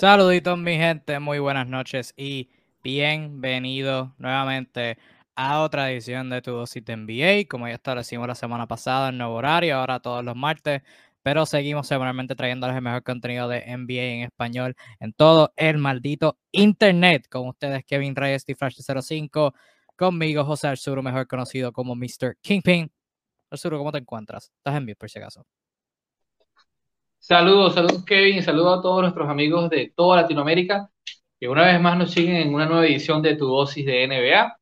Saluditos mi gente, muy buenas noches y bienvenidos nuevamente a otra edición de Tu Dosis de NBA. Como ya establecimos la semana pasada, el nuevo horario, ahora todos los martes, pero seguimos semanalmente trayéndoles el mejor contenido de NBA en español en todo el maldito internet. Con ustedes Kevin Reyes y Flash 05, conmigo José Arzuro, mejor conocido como Mr. Kingpin. Arzuro, ¿cómo te encuentras? Estás en vivo por si acaso. Saludos, saludos Kevin y saludos a todos nuestros amigos de toda Latinoamérica que una vez más nos siguen en una nueva edición de Tu Dosis de NBA.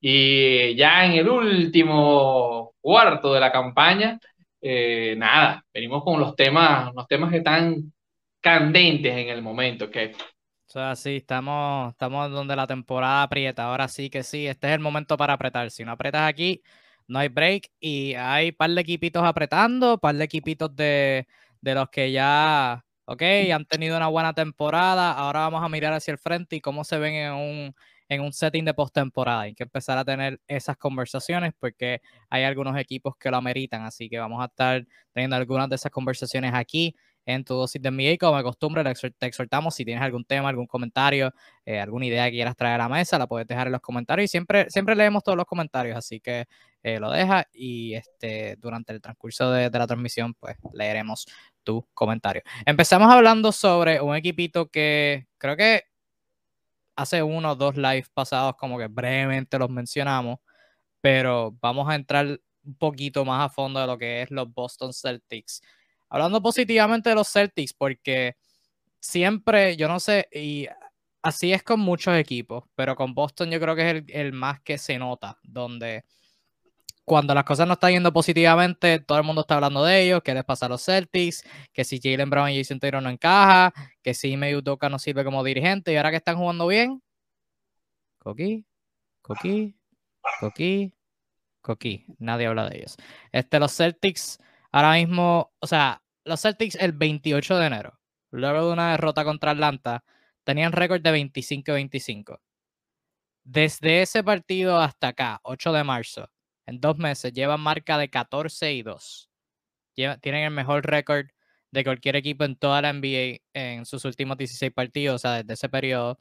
Y ya en el último cuarto de la campaña, eh, nada, venimos con los temas, los temas que están candentes en el momento, ¿ok? O sea, sí, estamos, estamos donde la temporada aprieta. Ahora sí que sí, este es el momento para apretar. Si no apretas aquí, no hay break. Y hay par de equipitos apretando, par de equipitos de, de los que ya, ok, han tenido una buena temporada. Ahora vamos a mirar hacia el frente y cómo se ven en un, en un setting de postemporada. Hay que empezar a tener esas conversaciones porque hay algunos equipos que lo ameritan. Así que vamos a estar teniendo algunas de esas conversaciones aquí en tu dosis de NBA. Como de costumbre, te exhortamos si tienes algún tema, algún comentario, eh, alguna idea que quieras traer a la mesa, la puedes dejar en los comentarios. Y siempre, siempre leemos todos los comentarios, así que eh, lo deja y este, durante el transcurso de, de la transmisión, pues leeremos tu comentario. Empezamos hablando sobre un equipito que creo que hace uno o dos lives pasados como que brevemente los mencionamos, pero vamos a entrar un poquito más a fondo de lo que es los Boston Celtics. Hablando positivamente de los Celtics, porque siempre, yo no sé, y así es con muchos equipos, pero con Boston yo creo que es el, el más que se nota, donde cuando las cosas no están yendo positivamente, todo el mundo está hablando de ellos, qué les pasa a los Celtics, que si Jalen Brown y Jason Taylor no encaja, que si Meyu Udoka no sirve como dirigente y ahora que están jugando bien, Coqui, Coqui, Coqui, Coqui, nadie habla de ellos. Este, los Celtics ahora mismo, o sea, los Celtics el 28 de enero, luego de una derrota contra Atlanta, tenían récord de 25-25. Desde ese partido hasta acá, 8 de marzo, en dos meses llevan marca de 14 y 2. tienen el mejor récord de cualquier equipo en toda la NBA en sus últimos 16 partidos, o sea, desde ese periodo.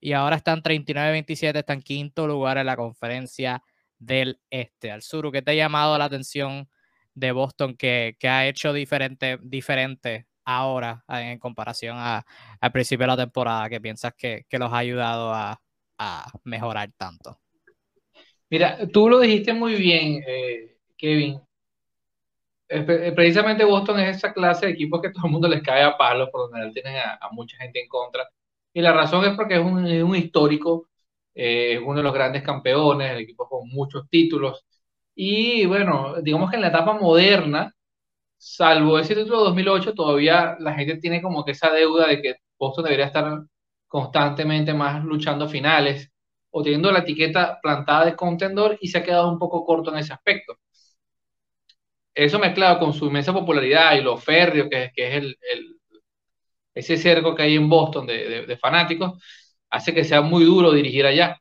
Y ahora están 39-27, están quinto lugar en la conferencia del este. Al sur, ¿qué te ha llamado la atención de Boston que, ha hecho diferente, diferente ahora en comparación al principio de la temporada, que piensas que, los ha ayudado a mejorar tanto? Mira, tú lo dijiste muy bien, eh, Kevin. Eh, precisamente Boston es esa clase de equipos que todo el mundo les cae a palos, por donde tienen a, mucha gente en contra. Y la razón es porque es un, histórico, eh, es uno de los grandes campeones, el equipo con muchos títulos. Y bueno, digamos que en la etapa moderna, salvo ese título de 2008, todavía la gente tiene como que esa deuda de que Boston debería estar constantemente más luchando finales o teniendo la etiqueta plantada de contendor y se ha quedado un poco corto en ese aspecto. Eso mezclado con su inmensa popularidad y lo férreo que, que es el, ese cerco que hay en Boston de, fanáticos, hace que sea muy duro dirigir allá.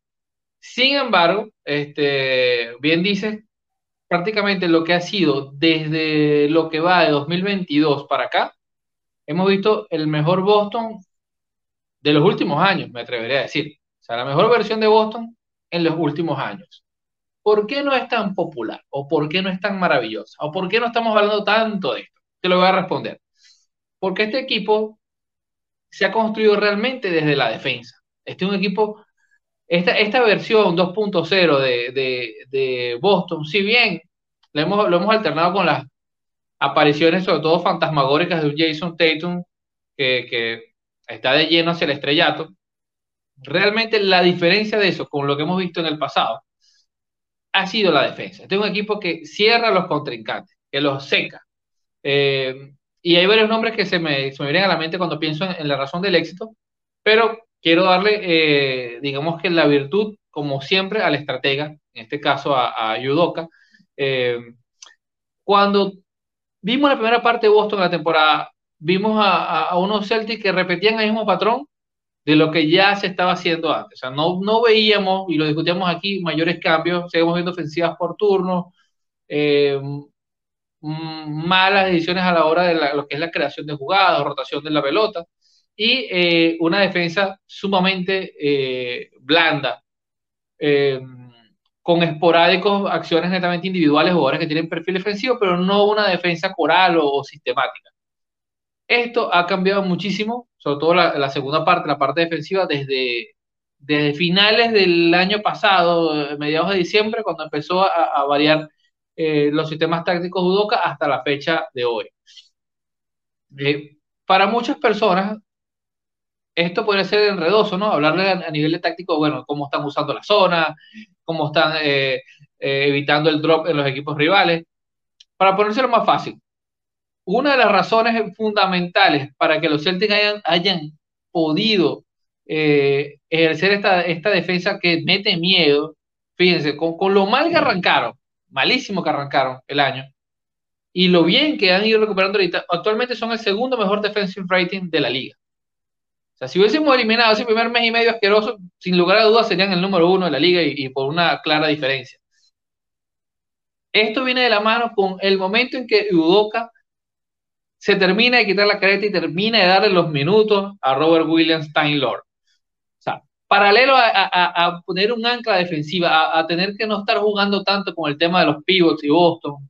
Sin embargo, este, bien dices, prácticamente lo que ha sido desde lo que va de 2022 para acá, hemos visto el mejor Boston de los últimos años, me atrevería a decir sea, la mejor versión de Boston en los últimos años. ¿Por qué no es tan popular? ¿O por qué no es tan maravillosa? ¿O por qué no estamos hablando tanto de esto? Te lo voy a responder. Porque este equipo se ha construido realmente desde la defensa. Este es un equipo, esta, esta versión 2.0 de, de, Boston, si bien lo hemos, lo hemos alternado con las apariciones, sobre todo fantasmagóricas de un Jason Tatum, que, que está de lleno hacia el estrellato, realmente la diferencia de eso con lo que hemos visto en el pasado ha sido la defensa. Este es un equipo que cierra los contrincantes, que los seca. Eh, y hay varios nombres que se me, se me, vienen a la mente cuando pienso en, la razón del éxito, pero quiero darle, eh, digamos que la virtud, como siempre, al estratega, en este caso a, a Yudoka. Eh, cuando vimos la primera parte de Boston en la temporada, vimos a, unos Celtics que repetían el mismo patrón de lo que ya se estaba haciendo antes. O sea, no, no veíamos, y lo discutíamos aquí, mayores cambios, seguimos viendo ofensivas por turno, eh, malas decisiones a la hora de lo que es la creación de jugadas, rotación de la pelota. Y eh, una defensa sumamente eh, blanda, eh, con esporádicos acciones netamente individuales, jugadores que tienen perfil defensivo, pero no una defensa coral o, sistemática. Esto ha cambiado muchísimo, sobre todo la, segunda parte, la parte defensiva, desde, desde finales del año pasado, mediados de diciembre, cuando empezó a, variar los sistemas tácticos Udoca hasta la fecha de hoy. para muchas personas, esto puede ser enredoso, ¿no? Hablarle a, nivel de táctico, bueno, cómo están usando la zona, cómo están eh, eh, evitando el drop en los equipos rivales. Para ponérselo más fácil, una de las razones fundamentales para que los Celtics hayan, podido eh, ejercer esta, esta defensa que mete miedo, fíjense, con, con lo mal que arrancaron, malísimo que arrancaron el año, y lo bien que han ido recuperando ahorita, actualmente son el segundo mejor defensive rating de la liga. O sea, si hubiésemos eliminado ese primer mes y medio asqueroso, sin lugar a dudas serían el número uno de la liga y, por una clara diferencia. Esto viene de la mano con el momento en que Udoka se termina de quitar la careta y termina de darle los minutos a Robert Williams Lord. O sea, paralelo a, poner un ancla defensiva, a, tener que no estar jugando tanto con el tema de los pivots y Boston,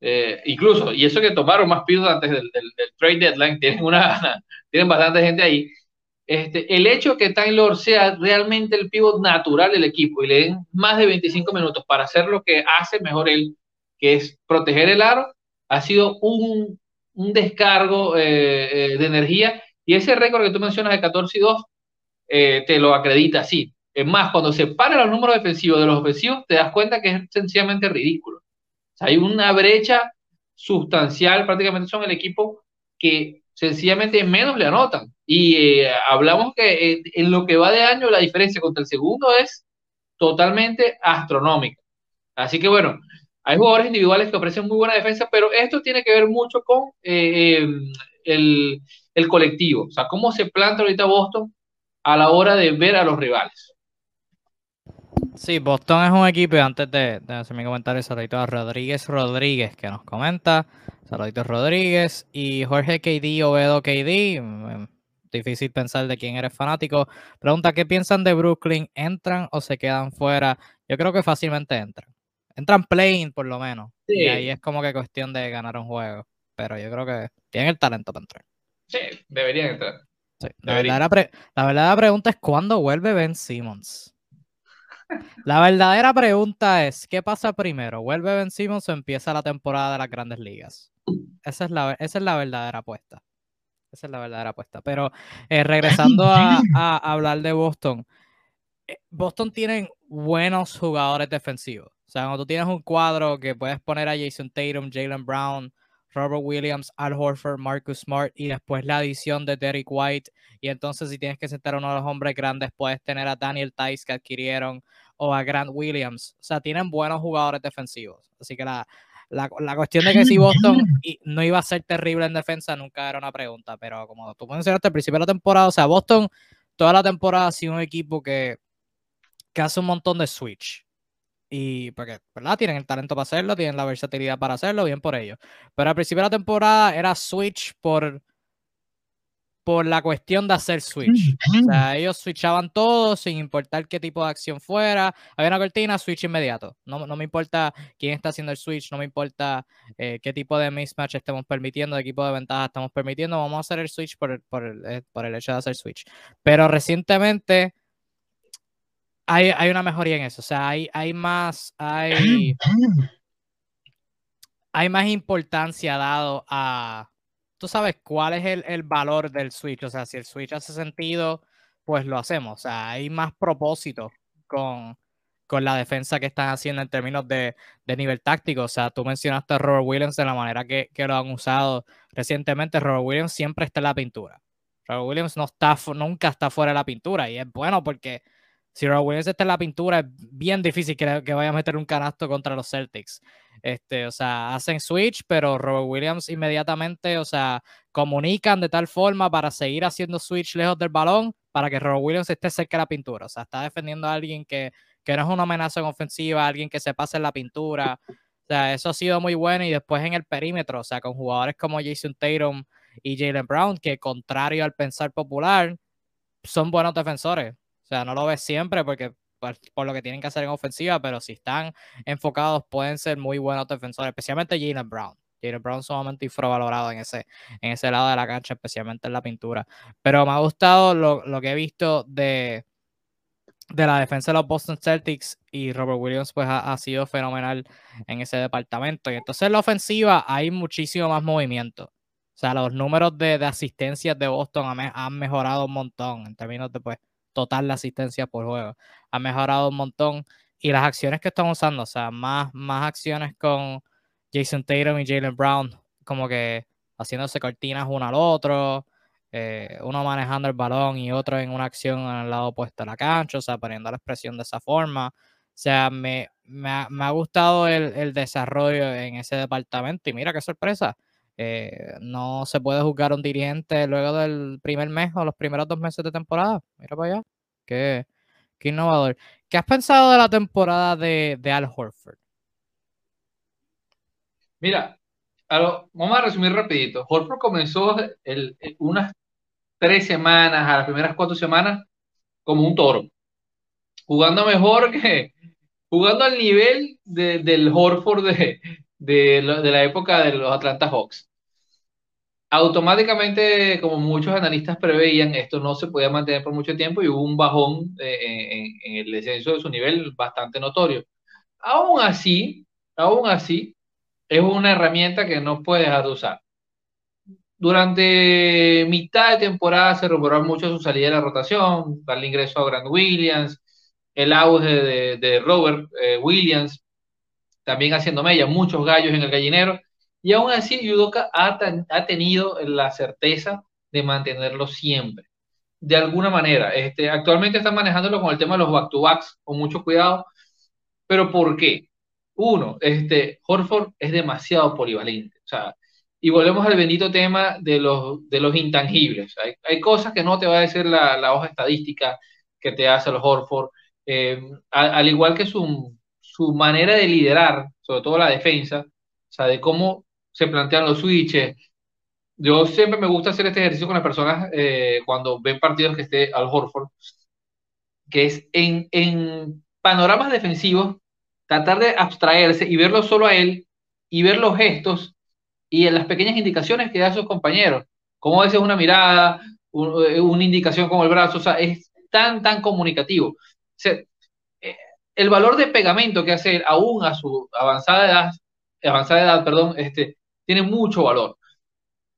eh, incluso, y eso que tomaron más pivots antes del, trade deadline, tienen, una, tienen bastante gente ahí, este, el hecho que Taylor sea realmente el pivot natural del equipo y le den más de 25 minutos para hacer lo que hace mejor él, que es proteger el aro, ha sido un, descargo eh, eh, de energía y ese récord que tú mencionas de 14 y 2 eh, te lo acredita así. Es más, cuando se paran los números defensivos de los ofensivos, te das cuenta que es sencillamente ridículo. hay una brecha sustancial, prácticamente son el equipo que sencillamente menos le anotan. Y eh, hablamos que eh, en lo que va de año la diferencia contra el segundo es totalmente astronómica. Así que bueno, hay jugadores individuales que ofrecen muy buena defensa, pero esto tiene que ver mucho con eh, el, el, colectivo, o sea, cómo se planta ahorita Boston a la hora de ver a los rivales. Sí, Boston es un equipo, antes de, de hacer mi comentario, a Rodríguez Rodríguez que nos comenta, saluditos Rodríguez y Jorge KD, Ovedo KD, mm, difícil pensar de quién eres fanático. Pregunta, ¿qué piensan de Brooklyn? ¿Entran o se quedan fuera? Yo creo que fácilmente entran. Entran playing por lo menos. Y ahí es como que cuestión de ganar un juego. Pero yo creo que tienen el talento para entrar. Sí, deberían entrar. La, verdadera pregunta es ¿cuándo vuelve Ben Simmons? La verdadera pregunta es, ¿qué pasa primero? ¿Vuelve Ben Simmons o empieza la temporada de las grandes ligas? Esa es la, esa es la verdadera apuesta. Esa es la verdadera apuesta. Pero eh, regresando a, hablar de Boston, eh, Boston tienen buenos jugadores defensivos. O sea, cuando tú tienes un cuadro que puedes poner a Jason Tatum, Jalen Brown, Robert Williams, Al Horford, Marcus Smart y después la adición de Derek White. Y entonces si tienes que sentar a uno de los hombres grandes, puedes tener a Daniel Tice que adquirieron o a Grant Williams. O sea, tienen buenos jugadores defensivos. Así que la, la, cuestión de que si Boston no iba a ser terrible en defensa nunca era una pregunta, pero como tú mencionaste al principio de la temporada, o sea, Boston toda la temporada ha sido un equipo que, que hace un montón de switch. Y porque, ¿verdad? Tienen el talento para hacerlo, tienen la versatilidad para hacerlo, bien por ello. Pero al principio de la temporada era switch por por la cuestión de hacer switch. O sea, ellos switchaban todo sin importar qué tipo de acción fuera. Había una cortina, switch inmediato. No, no me importa quién está haciendo el switch, no me importa eh, qué tipo de mismatch estemos permitiendo, qué tipo de ventaja estamos permitiendo. Vamos a hacer el switch por, por, el, eh, por el hecho de hacer switch. Pero recientemente hay, hay una mejoría en eso. O sea, hay, hay más, hay, hay más importancia dado a tú sabes cuál es el, valor del Switch. O sea, si el Switch hace sentido, pues lo hacemos. O sea, hay más propósito con, con la defensa que están haciendo en términos de, nivel táctico. O sea, tú mencionaste a Robert Williams de la manera que, lo han usado recientemente. Robert Williams siempre está en la pintura. Robert Williams no está, nunca está fuera de la pintura. Y es bueno porque si Robert Williams está en la pintura, es bien difícil que, que vaya a meter un canasto contra los Celtics. Este, o sea, hacen switch, pero Robert Williams inmediatamente, o sea, comunican de tal forma para seguir haciendo switch lejos del balón para que Robert Williams esté cerca de la pintura. O sea, está defendiendo a alguien que, que no es una amenaza en ofensiva, alguien que se pase en la pintura. O sea, eso ha sido muy bueno y después en el perímetro, o sea, con jugadores como Jason Tatum y Jalen Brown, que contrario al pensar popular, son buenos defensores. O sea, no lo ves siempre porque por, lo que tienen que hacer en ofensiva, pero si están enfocados pueden ser muy buenos defensores, especialmente Jalen Brown. Jalen Brown sumamente infravalorado en ese, en ese lado de la cancha, especialmente en la pintura. Pero me ha gustado lo, lo que he visto de, de la defensa de los Boston Celtics y Robert Williams pues ha, sido fenomenal en ese departamento. Y entonces en la ofensiva hay muchísimo más movimiento. O sea, los números de, de asistencias de Boston han, han, mejorado un montón en términos de pues total de asistencia por juego. Ha mejorado un montón. Y las acciones que están usando, o sea, más, más acciones con Jason Tatum y Jalen Brown, como que haciéndose cortinas uno al otro, eh, uno manejando el balón y otro en una acción en el lado opuesto de la cancha, o sea, poniendo la expresión de esa forma. O sea, me, me, ha, gustado el, el, desarrollo en ese departamento y mira qué sorpresa. Eh, no se puede juzgar a un dirigente luego del primer mes o los primeros dos meses de temporada. Mira para allá. Qué, qué innovador. ¿Qué has pensado de la temporada de, de Al Horford? Mira, vamos a resumir rapidito. Horford comenzó el, unas tres semanas, a las primeras cuatro semanas, como un toro. Jugando mejor que, jugando al nivel del Horford de, de, la época de los Atlanta Hawks automáticamente, como muchos analistas preveían, esto no se podía mantener por mucho tiempo y hubo un bajón eh, en, el descenso de su nivel bastante notorio. Aún así, aún así, es una herramienta que no puede dejar de usar. Durante mitad de temporada se rumoraron mucho su salida de la rotación, darle ingreso a Grant Williams, el auge de, Robert eh, Williams, también haciendo mella, muchos gallos en el gallinero y aún así, Yudoka ha, tenido la certeza de mantenerlo siempre. De alguna manera, este, actualmente están manejándolo con el tema de los back-to-backs, con mucho cuidado. ¿Pero por qué? Uno, este, Horford es demasiado polivalente. O sea, y volvemos al bendito tema de los, de los intangibles. Hay, hay cosas que no te va a decir la, la hoja estadística que te hace el Horford. Eh, al, igual que su, su manera de liderar, sobre todo la defensa, o sea, de cómo se plantean los switches. Yo siempre me gusta hacer este ejercicio con las personas eh, cuando ven partidos que esté al Horford, que es en, en panoramas defensivos, tratar de abstraerse y verlo solo a él y ver los gestos y en las pequeñas indicaciones que da a sus compañeros, como a veces una mirada, eh, una indicación con el brazo, o sea, es tan, tan comunicativo. Eh, el valor de pegamento que hace él, aún a su avanzada edad, avanzada edad, perdón, este, tiene mucho valor.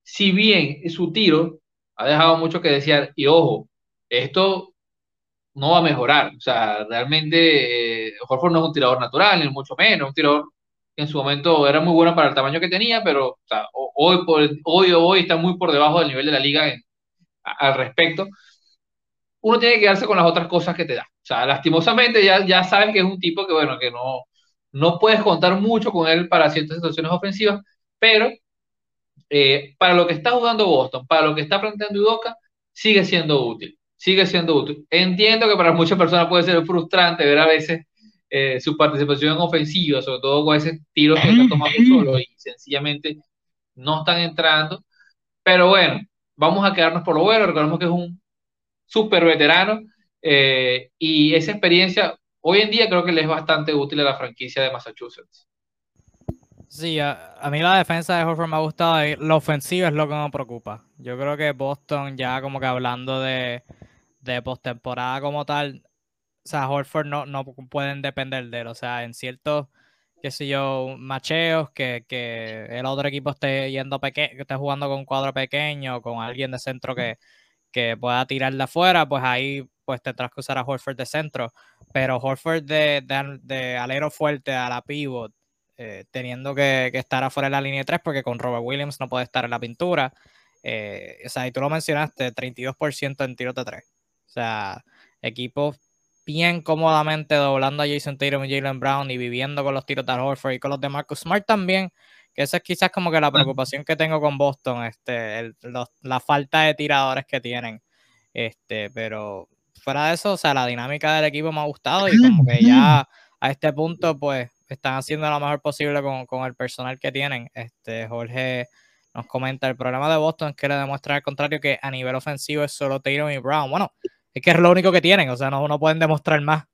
Si bien su tiro ha dejado mucho que desear, y ojo, esto no va a mejorar. O sea, realmente eh, Horford no es un tirador natural, ni mucho menos, un tirador que en su momento era muy bueno para el tamaño que tenía, pero hoy, por, hoy, hoy está muy por debajo del nivel de la liga al respecto. Uno tiene que quedarse con las otras cosas que te da. O sea, lastimosamente ya, ya sabes que es un tipo que, bueno, que no, no puedes contar mucho con él para ciertas situaciones ofensivas, pero eh, para lo que está jugando Boston, para lo que está planteando Udoca, sigue siendo útil, sigue siendo útil. Entiendo que para muchas personas puede ser frustrante ver a veces eh, su participación en ofensiva, sobre todo con ese tiro que está tomando solo y sencillamente no están entrando, pero bueno, vamos a quedarnos por lo bueno, recordemos que es un súper veterano eh, y esa experiencia hoy en día creo que le es bastante útil a la franquicia de Massachusetts. Sí, a, mí la defensa de Horford me ha gustado. La ofensiva es lo que me preocupa. Yo creo que Boston, ya como que hablando de, de postemporada como tal, o sea, Horford no, no pueden depender de él. O sea, en ciertos, qué sé yo, macheos, que, que el otro equipo esté yendo pequeño, que esté jugando con un cuadro pequeño, con alguien de centro que, que pueda tirar de afuera, pues ahí pues tendrás que usar a Horford de centro. Pero Horford de, de, de alero fuerte a la pivot eh, teniendo que, estar afuera de la línea 3 porque con Robert Williams no puede estar en la pintura. Eh, o sea, y tú lo mencionaste, 32% en tiros de 3. O sea, equipos bien cómodamente doblando a Jason Tatum y Jalen Brown y viviendo con los tiros de Horford y con los de Marcus Smart también, que esa es quizás como que la preocupación que tengo con Boston, este, la falta de tiradores que tienen. Este, pero fuera de eso, o sea, la dinámica del equipo me ha gustado y como que ya a este punto, pues están haciendo lo mejor posible con, el personal que tienen. Este, Jorge nos comenta, el problema de Boston es que le demuestran al contrario que a nivel ofensivo es solo Taylor y Brown. Bueno, es que es lo único que tienen, o sea, no, no pueden demostrar más.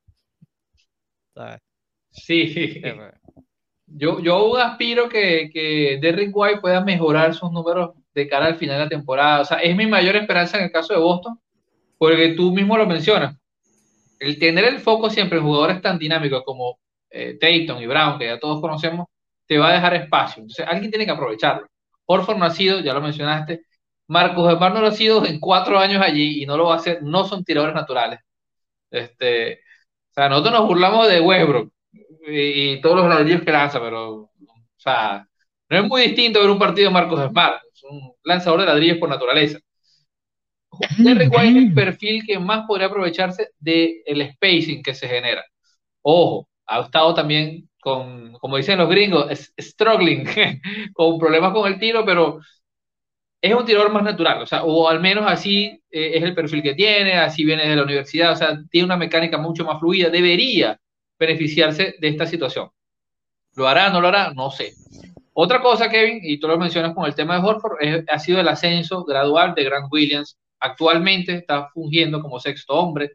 Sí. Pues. Yo, yo aspiro que, que Derrick White pueda mejorar sus números de cara al final de la temporada. O sea, es mi mayor esperanza en el caso de Boston, porque tú mismo lo mencionas. El tener el foco siempre en jugadores tan dinámicos como eh, y Brown, que ya todos conocemos, te va a dejar espacio. Entonces, alguien tiene que aprovecharlo. Orford no ha sido, ya lo mencionaste. Marcos Edmar no lo ha sido en cuatro años allí y no lo va a hacer. No son tiradores naturales. Este, o sea, nosotros nos burlamos de Westbrook y, todos los ladrillos que lanza, pero, o sea, no es muy distinto ver un partido de Marcos Smart, es un lanzador de ladrillos por naturaleza. Derrick White es el perfil que más podría aprovecharse del el spacing que se genera. Ojo, ha estado también con, como dicen los gringos, struggling, con problemas con el tiro, pero es un tirador más natural, o sea, o al menos así eh, es el perfil que tiene, así viene de la universidad, o sea, tiene una mecánica mucho más fluida, debería beneficiarse de esta situación. ¿Lo hará? ¿No lo hará? No sé. Otra cosa, Kevin, y tú lo mencionas con el tema de Horford, ha sido el ascenso gradual de Grant Williams. Actualmente está fungiendo como sexto hombre.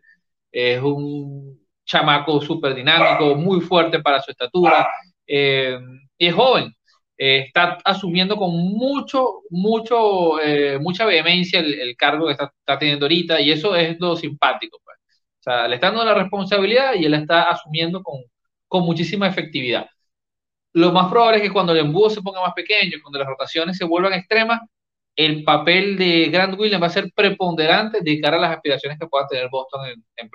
Es un chamaco súper dinámico, muy fuerte para su estatura. Eh, es joven. Eh, está asumiendo con mucho, mucho, eh, mucha vehemencia el, cargo que está, teniendo ahorita y eso es lo simpático. Pues. O sea, le está dando la responsabilidad y él está asumiendo con, con muchísima efectividad. Lo más probable es que cuando el embudo se ponga más pequeño, cuando las rotaciones se vuelvan extremas, el papel de Grant Williams va a ser preponderante de cara a las aspiraciones que pueda tener Boston en, en.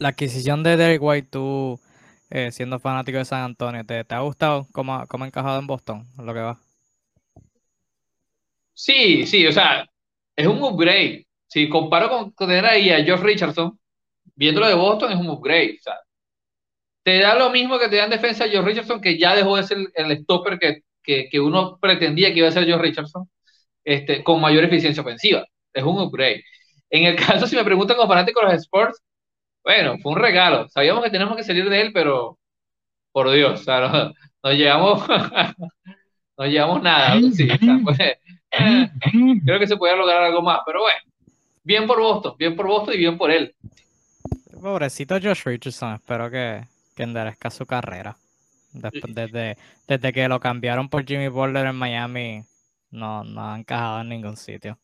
La adquisición de Derek White, tú eh, siendo fanático de San Antonio, ¿te, ha gustado cómo, cómo, ha encajado en Boston? Lo que va. Sí, sí, o sea, es un upgrade si comparo con, tener ahí a Josh Richardson, viéndolo de Boston es un upgrade. O sea, te da lo mismo que te da en defensa Josh Richardson, que ya dejó de ser el, stopper que, que, que, uno pretendía que iba a ser Josh Richardson, este, con mayor eficiencia ofensiva. Es un upgrade. En el caso, si me preguntan como fanático de los Sports, bueno, fue un regalo. Sabíamos que tenemos que salir de él, pero por Dios, o sea, no, no llevamos, no llevamos nada. Sí, pues, creo que se podía lograr algo más, pero bueno bien por Boston, bien por Boston y bien por él. Pobrecito Josh Richardson, espero que, que enderezca su carrera. desde, desde que lo cambiaron por Jimmy Butler en Miami, no, no ha encajado en ningún sitio.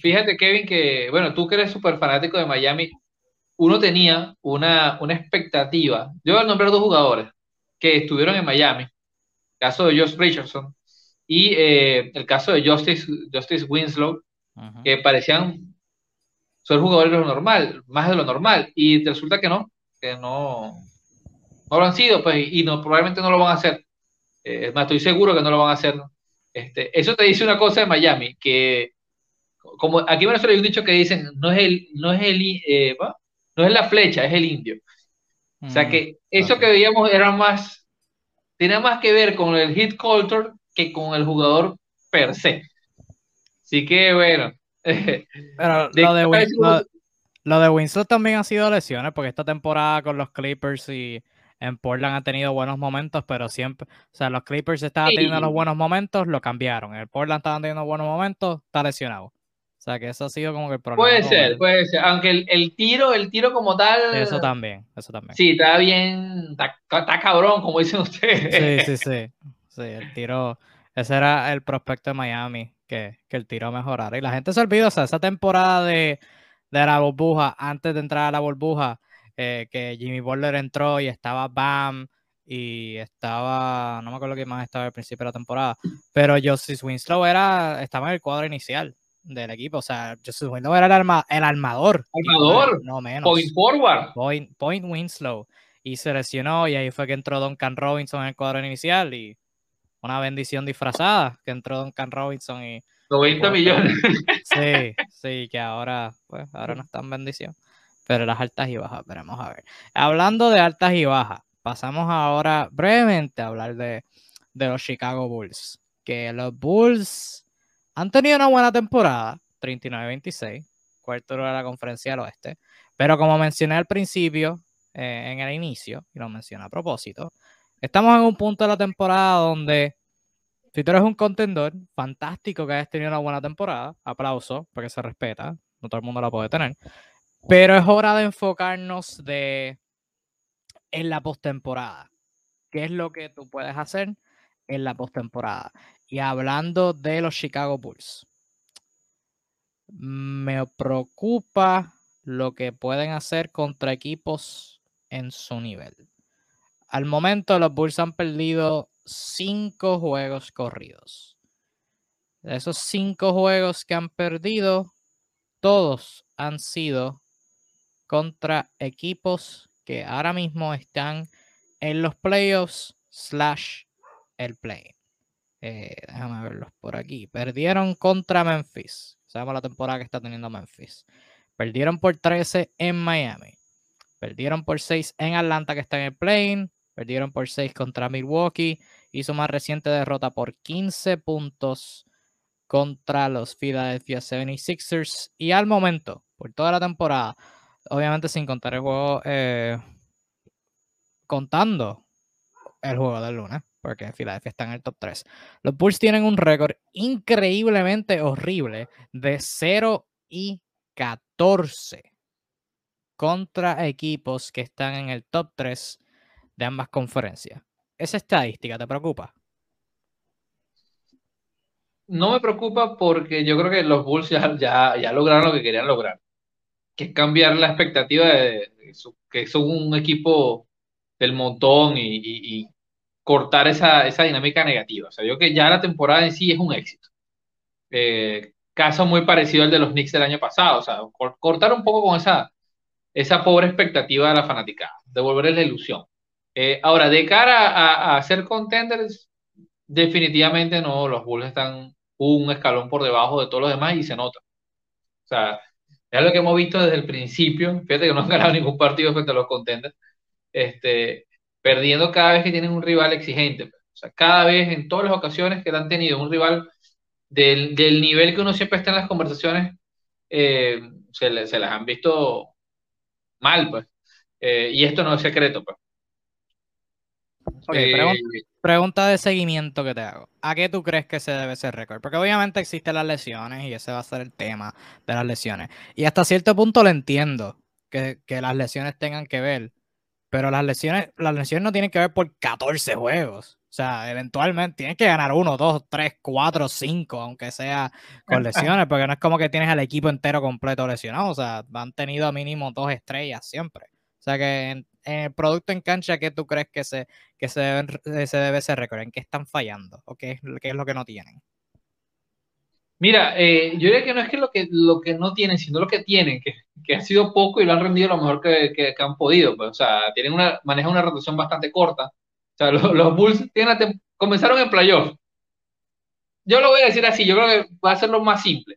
Fíjate, Kevin, que, bueno, tú que eres súper fanático de Miami, uno tenía una, una expectativa. Yo voy a nombrar dos jugadores que estuvieron en Miami. El caso de Josh Richardson y eh, el caso de Justice, Justice Winslow, que parecían son jugadores de lo normal, más de lo normal, y resulta que no, que no, no lo han sido, pues, y no, probablemente no lo van a hacer. Eh, es más, estoy seguro que no lo van a hacer. Este, eso te dice una cosa de Miami, que como aquí en Venezuela hay un dicho que dicen, no es el, no es el, eh, no es la flecha, es el indio. O sea que mm, eso que veíamos era más, tenía más que ver con el hit culture que con el jugador per se. Así que bueno, Pero lo, de Winslow, también ha sido lesiones, porque esta temporada con los Clippers y en Portland ha tenido buenos momentos, pero siempre, o sea, los Clippers estaban teniendo los buenos momentos, lo cambiaron. El Portland estaban teniendo buenos momentos, está lesionado. O sea, que eso ha sido como que el problema. Puede ser, puede ser. Aunque el, tiro, el tiro como tal. Eso también, eso también. Sí, está bien, está, cabrón, como dicen ustedes. Sí, sí, sí. Sí, el tiro. Ese era el prospecto de Miami que, el tiro mejorara. Y la gente se olvidó, o sea, esa temporada de, la burbuja, antes de entrar a la burbuja, eh, que Jimmy Butler entró y estaba Bam y estaba, no me acuerdo quién más estaba al principio de la temporada, pero Justice Winslow era, estaba en el cuadro inicial del equipo, o sea, Justice Winslow era el, el armador. Armador, no menos. Point forward. Point, point Winslow. Y se lesionó y ahí fue que entró Duncan Robinson en el cuadro inicial y una bendición disfrazada que entró Duncan Robinson y 90 millones. Sí, sí, que ahora, pues, ahora no están bendición. Pero las altas y bajas, veremos a ver. Hablando de altas y bajas, pasamos ahora brevemente a hablar de, de los Chicago Bulls. Que los Bulls han tenido una buena temporada, 39-26, cuarto de la conferencia del oeste. Pero como mencioné al principio, eh, en el inicio, y lo mencioné a propósito, Estamos en un punto de la temporada donde Si tú eres un contendor, fantástico que hayas tenido una buena temporada, aplauso, porque se respeta, no todo el mundo la puede tener, pero es hora de enfocarnos de en la postemporada. ¿Qué es lo que tú puedes hacer en la postemporada? Y hablando de los Chicago Bulls, me preocupa lo que pueden hacer contra equipos en su nivel. Al momento los Bulls han perdido cinco juegos corridos. De esos cinco juegos que han perdido, todos han sido contra equipos que ahora mismo están en los playoffs slash el play. Eh, déjame verlos por aquí. Perdieron contra Memphis. Sabemos la temporada que está teniendo Memphis. Perdieron por 13 en Miami. Perdieron por 6 en Atlanta, que está en el play. Perdieron por 6 contra Milwaukee. Y su más reciente derrota por 15 puntos contra los Philadelphia 76ers. Y al momento, por toda la temporada, obviamente sin contar el juego, eh, contando el juego del lunes, porque Philadelphia está en el top 3. Los Bulls tienen un récord increíblemente horrible de 0 y 14 contra equipos que están en el top 3 de ambas conferencias. ¿Esa estadística te preocupa? No me preocupa porque yo creo que los Bulls ya, ya, lograron lo que querían lograr, que es cambiar la expectativa de, que son un equipo del montón y, cortar esa, esa, dinámica negativa. O sea, yo que ya la temporada en sí es un éxito. Eh, caso muy parecido al de los Knicks del año pasado. O sea, cortar un poco con esa, esa pobre expectativa de la fanaticada, devolverles la ilusión. Eh, ahora, de cara a, a, ser contenders, definitivamente no, los Bulls están un escalón por debajo de todos los demás y se nota. O sea, es lo que hemos visto desde el principio. Fíjate que no han ganado ningún partido frente a los contenders. Este, perdiendo cada vez que tienen un rival exigente. O sea, cada vez, en todas las ocasiones que han tenido un rival del, del nivel que uno siempre está en las conversaciones, eh, se, se, las han visto mal, pues. Eh, y esto no es secreto, pues. Okay, eh, pregunta, de seguimiento que te hago. ¿A qué tú crees que se debe ese récord? Porque obviamente existen las lesiones y ese va a ser el tema de las lesiones. Y hasta cierto punto lo entiendo, que, que las lesiones tengan que ver. Pero las lesiones, las lesiones no tienen que ver por 14 juegos. O sea, eventualmente tienes que ganar uno, dos, tres, cuatro, cinco, aunque sea con lesiones, porque no es como que tienes al equipo entero completo lesionado. O sea, han tenido mínimo dos estrellas siempre. O sea que en, el producto en cancha, ¿qué tú crees que se, que se, debe, se debe ser récord? ¿En qué están fallando? ¿O qué es, qué es lo que no tienen? Mira, eh, yo diría que no es que lo que, lo que no tienen, sino lo que tienen, que, que ha sido poco y lo han rendido lo mejor que, que, han podido. Pues, o sea, tienen una, manejan una rotación bastante corta. O sea, los, Bulls tienen comenzaron en playoff. Yo lo voy a decir así, yo creo que va a ser lo más simple.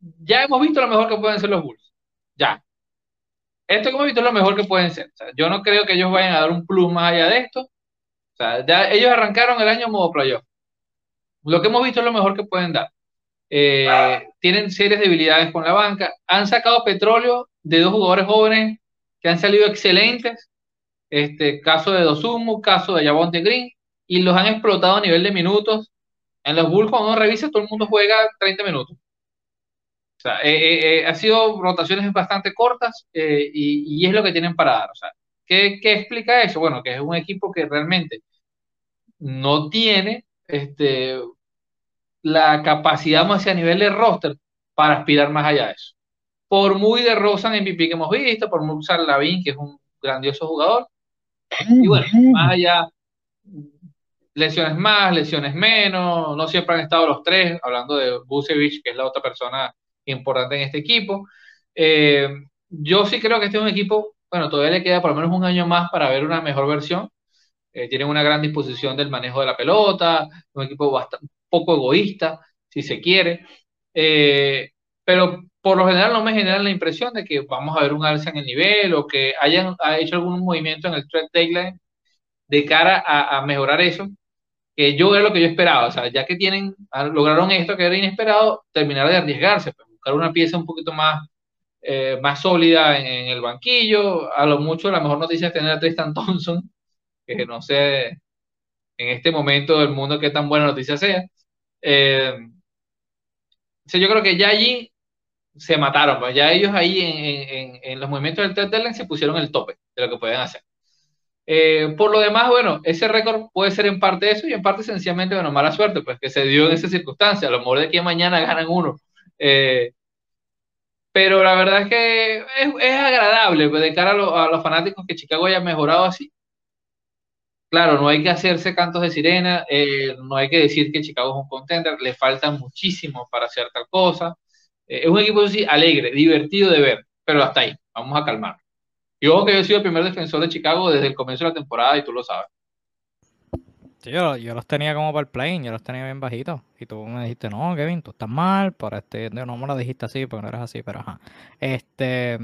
Ya hemos visto lo mejor que pueden ser los Bulls. Ya. Esto que hemos visto es lo mejor que pueden ser. Yo no creo que ellos vayan a dar un plus más allá de esto. O sea, ellos arrancaron el año modo playoff. Lo que hemos visto es lo mejor que pueden dar. Eh, tienen serias debilidades con la banca. Han sacado petróleo de dos jugadores jóvenes que han salido excelentes. Este caso de Dosumu, caso de Javonte Green, y los han explotado a nivel de minutos. En los Bulls, cuando uno revisa, todo el mundo juega 30 minutos. O sea, eh, eh, ha sido rotaciones bastante cortas y, y, es lo que tienen para dar. O sea, ¿qué, ¿qué, explica eso? Bueno, que es un equipo que realmente no tiene este, la capacidad más a nivel de roster para aspirar más allá de eso. Por muy de Rosa en MVP que hemos visto, por muy Lavín, que es un grandioso jugador, y bueno, más allá, lesiones más, lesiones menos, no siempre han estado los tres, hablando de Busevich, que es la otra persona importante en este equipo. Eh, yo sí creo que este es un equipo, bueno, todavía le queda por lo menos un año más para ver una mejor versión. Eh, tienen una gran disposición del manejo de la pelota, un equipo bastante, poco egoísta, si se quiere, eh, pero por lo general no me genera la impresión de que vamos a ver un alza en el nivel o que hayan hecho algún movimiento en el trade deadline de cara a, mejorar eso, que yo era lo que yo esperaba, o sea, ya que tienen, lograron esto que era inesperado, terminar de arriesgarse, pues, buscar una pieza un poquito más, eh, más sólida en, el banquillo, a lo mucho la mejor noticia es tener a Tristan Thompson, que no sé en este momento del mundo que tan buena noticia sea. Eh, yo creo que ya allí se mataron, pues ya ellos ahí en, en, los movimientos del deadline se pusieron el tope de lo que pueden hacer. Eh, por lo demás, bueno, ese récord puede ser en parte eso y en parte sencillamente, bueno, mala suerte, pues que se dio en esa circunstancia. A lo mejor de a mañana ganan uno. Eh, pero la verdad es que es, agradable pues, de cara a, los fanáticos que Chicago haya mejorado así. Claro, no hay que hacerse cantos de sirena, eh, no hay que decir que Chicago es un contender, le falta muchísimo para hacer tal cosa. es un equipo así alegre, divertido de ver, pero hasta ahí, vamos a calmar. Yo que yo he sido el primer defensor de Chicago desde el comienzo de la temporada y tú lo sabes. yo, los tenía como para el plane, yo los tenía bien bajitos. Y tú me dijiste, no, Kevin, tú estás mal, por este, no me lo dijiste así, porque no eres así, pero ajá. Este,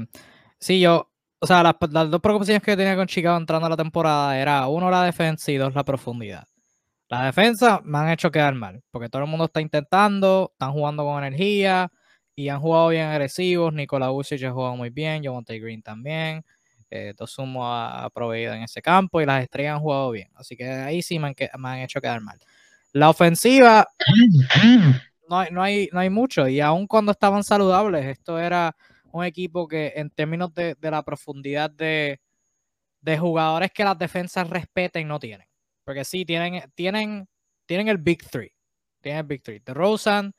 sí, yo, o sea, las, dos preocupaciones que yo tenía con Chicago entrando a la temporada era, uno, la defensa y dos, la profundidad. La defensa me han hecho quedar mal, porque todo el mundo está intentando, están jugando con energía y han jugado bien agresivos. Nicola Vucic ha jugado muy bien, Javonte Green también eh, Tosumo ha, proveído en ese campo y las estrellas han jugado bien. Así que ahí sí me han, hecho quedar mal. La ofensiva, no no, hay, no hay mucho. Y aun cuando estaban saludables, esto era un equipo que en términos de, la profundidad de, jugadores que las defensas respeten, no tienen. Porque sí, tienen, tienen, tienen el Big Three. Tienen el Big Three. De Rosen,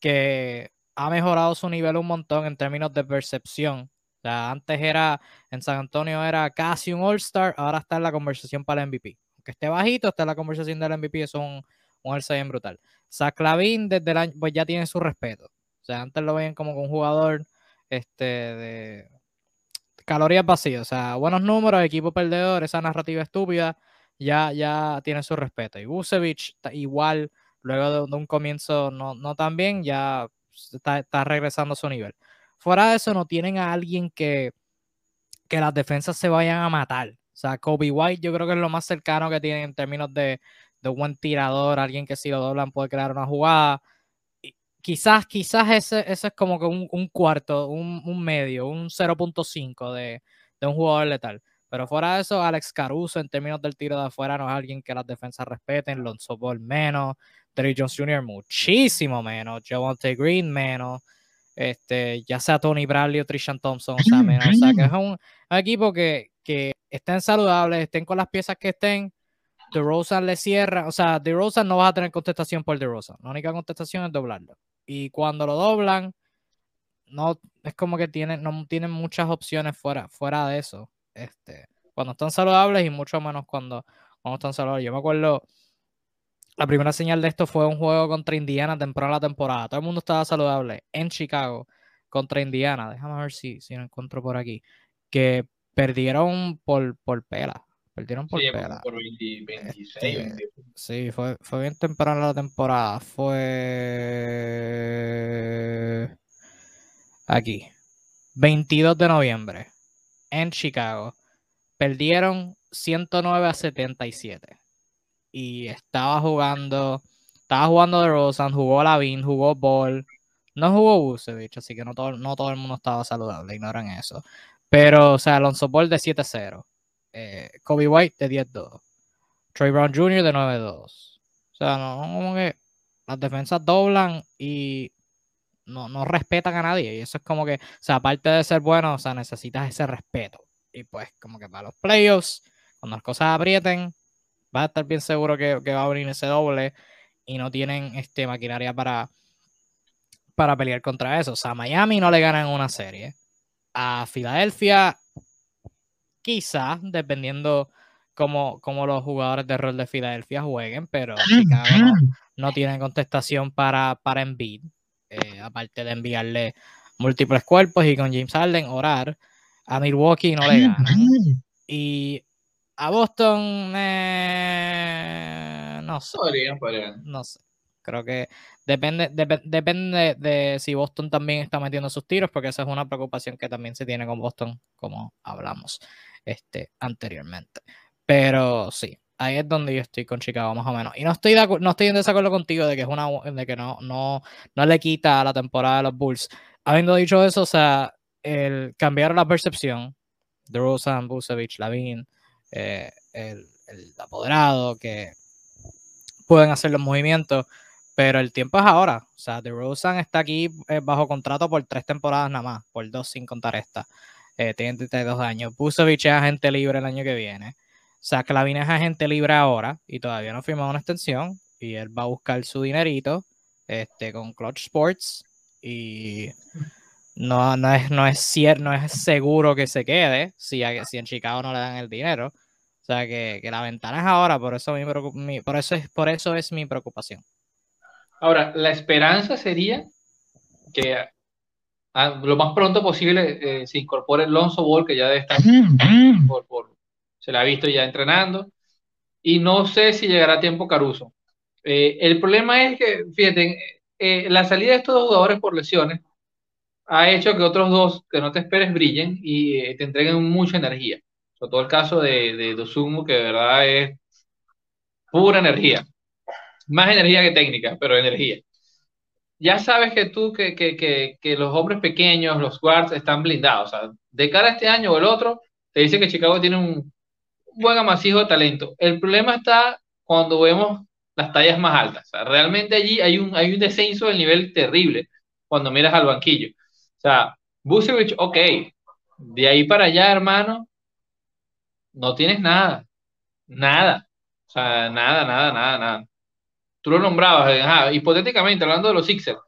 que ha mejorado su nivel un montón en términos de percepción sea, antes era, en San Antonio era casi un All-Star, ahora está en la conversación para el MVP. Aunque esté bajito, está en la conversación del MVP, es un, un bien brutal. Zach desde el año, pues ya tiene su respeto. O sea, antes lo veían como un jugador este, de calorías vacías. O sea, buenos números, equipo perdedor, esa narrativa estúpida, ya, ya tiene su respeto. Y Vucevic, igual, luego de, un comienzo no, no tan bien, ya está, regresando a su nivel. Fuera de eso, no tienen a alguien que, que las defensas se vayan a matar. O sea, Kobe White yo creo que es lo más cercano que tienen en términos de, de buen tirador, alguien que si lo doblan puede crear una jugada. Quizás, quizás ese, ese es como que un, un cuarto, un, un, medio, un 0.5 de, de, un jugador letal. Pero fuera de eso, Alex Caruso en términos del tiro de afuera no es alguien que las defensas respeten, Lonzo Ball menos, Terry Jones Jr. muchísimo menos, Javonte Green menos este, ya sea Tony Bradley o Trishan Thompson, o sea, menos, o sea que es un, equipo que, que, estén saludables, estén con las piezas que estén. DeRozan le cierra, o sea, DeRozan no va a tener contestación por DeRozan, la única contestación es doblarlo. Y cuando lo doblan, no es como que tienen, no tienen muchas opciones fuera, fuera de eso. Este, cuando están saludables y mucho menos cuando, cuando están saludables. Yo me acuerdo la primera señal de esto fue un juego contra Indiana temprano la temporada. Todo el mundo estaba saludable en Chicago contra Indiana. Déjame ver si, si lo encuentro por aquí. Que perdieron por, por pela. Perdieron por pela. Por 20, 26, este, Sí, fue, fue bien temprano la temporada. Fue aquí. 22 de noviembre en Chicago. Perdieron 109 a 77 y estaba jugando, estaba jugando de Rosan, jugó Lavin, jugó Ball, no jugó Vucevic, así que no todo, no todo el mundo estaba saludable, ignoran eso. Pero, o sea, Alonso Ball de 7-0, eh, Kobe White de 10-2, Trey Brown Jr. de 9-2. O sea, no, como que las defensas doblan y no, no respetan a nadie. Y eso es como que, o sea, aparte de ser bueno, o sea, necesitas ese respeto. Y pues, como que para los playoffs, cuando las cosas aprieten, va a estar bien seguro que, va a venir ese doble y no tienen este, maquinaria para, para pelear contra eso. O sea, a Miami no le ganan una serie. A Filadelfia, quizás, dependiendo cómo, los jugadores de rol de Filadelfia jueguen, pero Chicago no, tiene contestación para, para Embiid, eh, aparte de enviarle múltiples cuerpos y con James Harden orar. A Milwaukee no le ganan. Y a Boston, eh, no sé. No sé. Creo que depende, depende de si Boston también está metiendo sus tiros, porque esa es una preocupación que también se tiene con Boston, como hablamos este, anteriormente. Pero sí, ahí es donde yo estoy con Chicago, más o menos. Y no estoy, no estoy en desacuerdo contigo de que es una de que no, no, no le quita a la temporada de los Bulls. Habiendo dicho eso, o sea, el cambiar la percepción de Rosan, Busevich, Lavin, eh, el, apoderado, que pueden hacer los movimientos, pero el tiempo es ahora. O sea, DeRozan está aquí eh, bajo contrato por tres temporadas nada más, por dos sin contar esta. Eh, tiene 32 años. Busovic es agente libre el año que viene. Clavin es agente libre ahora y todavía no ha firmado una extensión y él va a buscar su dinerito este, con Clutch Sports y no, no, es, no, es cierto, no es seguro que se quede si, si en Chicago no le dan el dinero. O sea, que, que la ventana es ahora, por eso, mi, por, eso es, por eso es mi preocupación. Ahora, la esperanza sería que lo más pronto posible eh, se incorpore Lonzo Ball, que ya debe estar por, por, se la ha visto ya entrenando. Y no sé si llegará a tiempo Caruso. Eh, el problema es que, fíjate, eh, la salida de estos dos jugadores por lesiones ha hecho que otros dos que no te esperes brillen y te entreguen mucha energía. Sobre todo el caso de, de Dosumu, que de verdad es pura energía. Más energía que técnica, pero energía. Ya sabes que tú, que, que, que, que los hombres pequeños, los guards, están blindados. O sea, de cara a este año o el otro, te dice que Chicago tiene un buen amasijo de talento. El problema está cuando vemos las tallas más altas. Realmente allí hay un, hay un descenso del nivel terrible cuando miras al banquillo. O sea, Busevich, ok. De ahí para allá, hermano, no tienes nada. Nada. O sea, nada, nada, nada, nada. Tú lo nombrabas, hipotéticamente, hablando de los Sixers.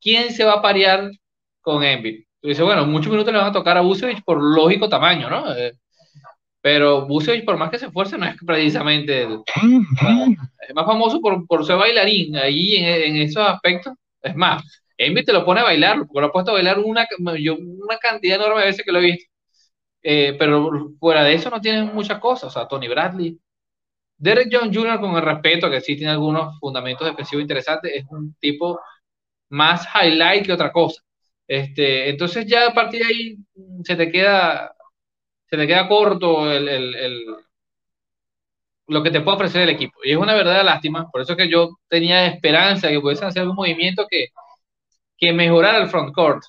¿Quién se va a parear con Embiid? Tú dices, bueno, muchos minutos le van a tocar a Busevich por lógico tamaño, ¿no? Eh, pero Busevich, por más que se esfuerce, no es precisamente. es más famoso por, por ser bailarín ahí en, en, esos aspectos. Es más, Embiid te lo pone a bailar, porque lo ha puesto a bailar una, una cantidad enorme de veces que lo he visto. Eh, pero fuera de eso no tienen muchas cosas. O sea, Tony Bradley. Derek John Jr., con el respeto, que sí tiene algunos fundamentos defensivos interesantes, es un tipo más highlight que otra cosa. Este, entonces ya a partir de ahí se te queda, se te queda corto el, el, el, lo que te puede ofrecer el equipo. Y es una verdadera lástima. Por eso que yo tenía esperanza que pudiesen hacer un movimiento que, que mejorara el front court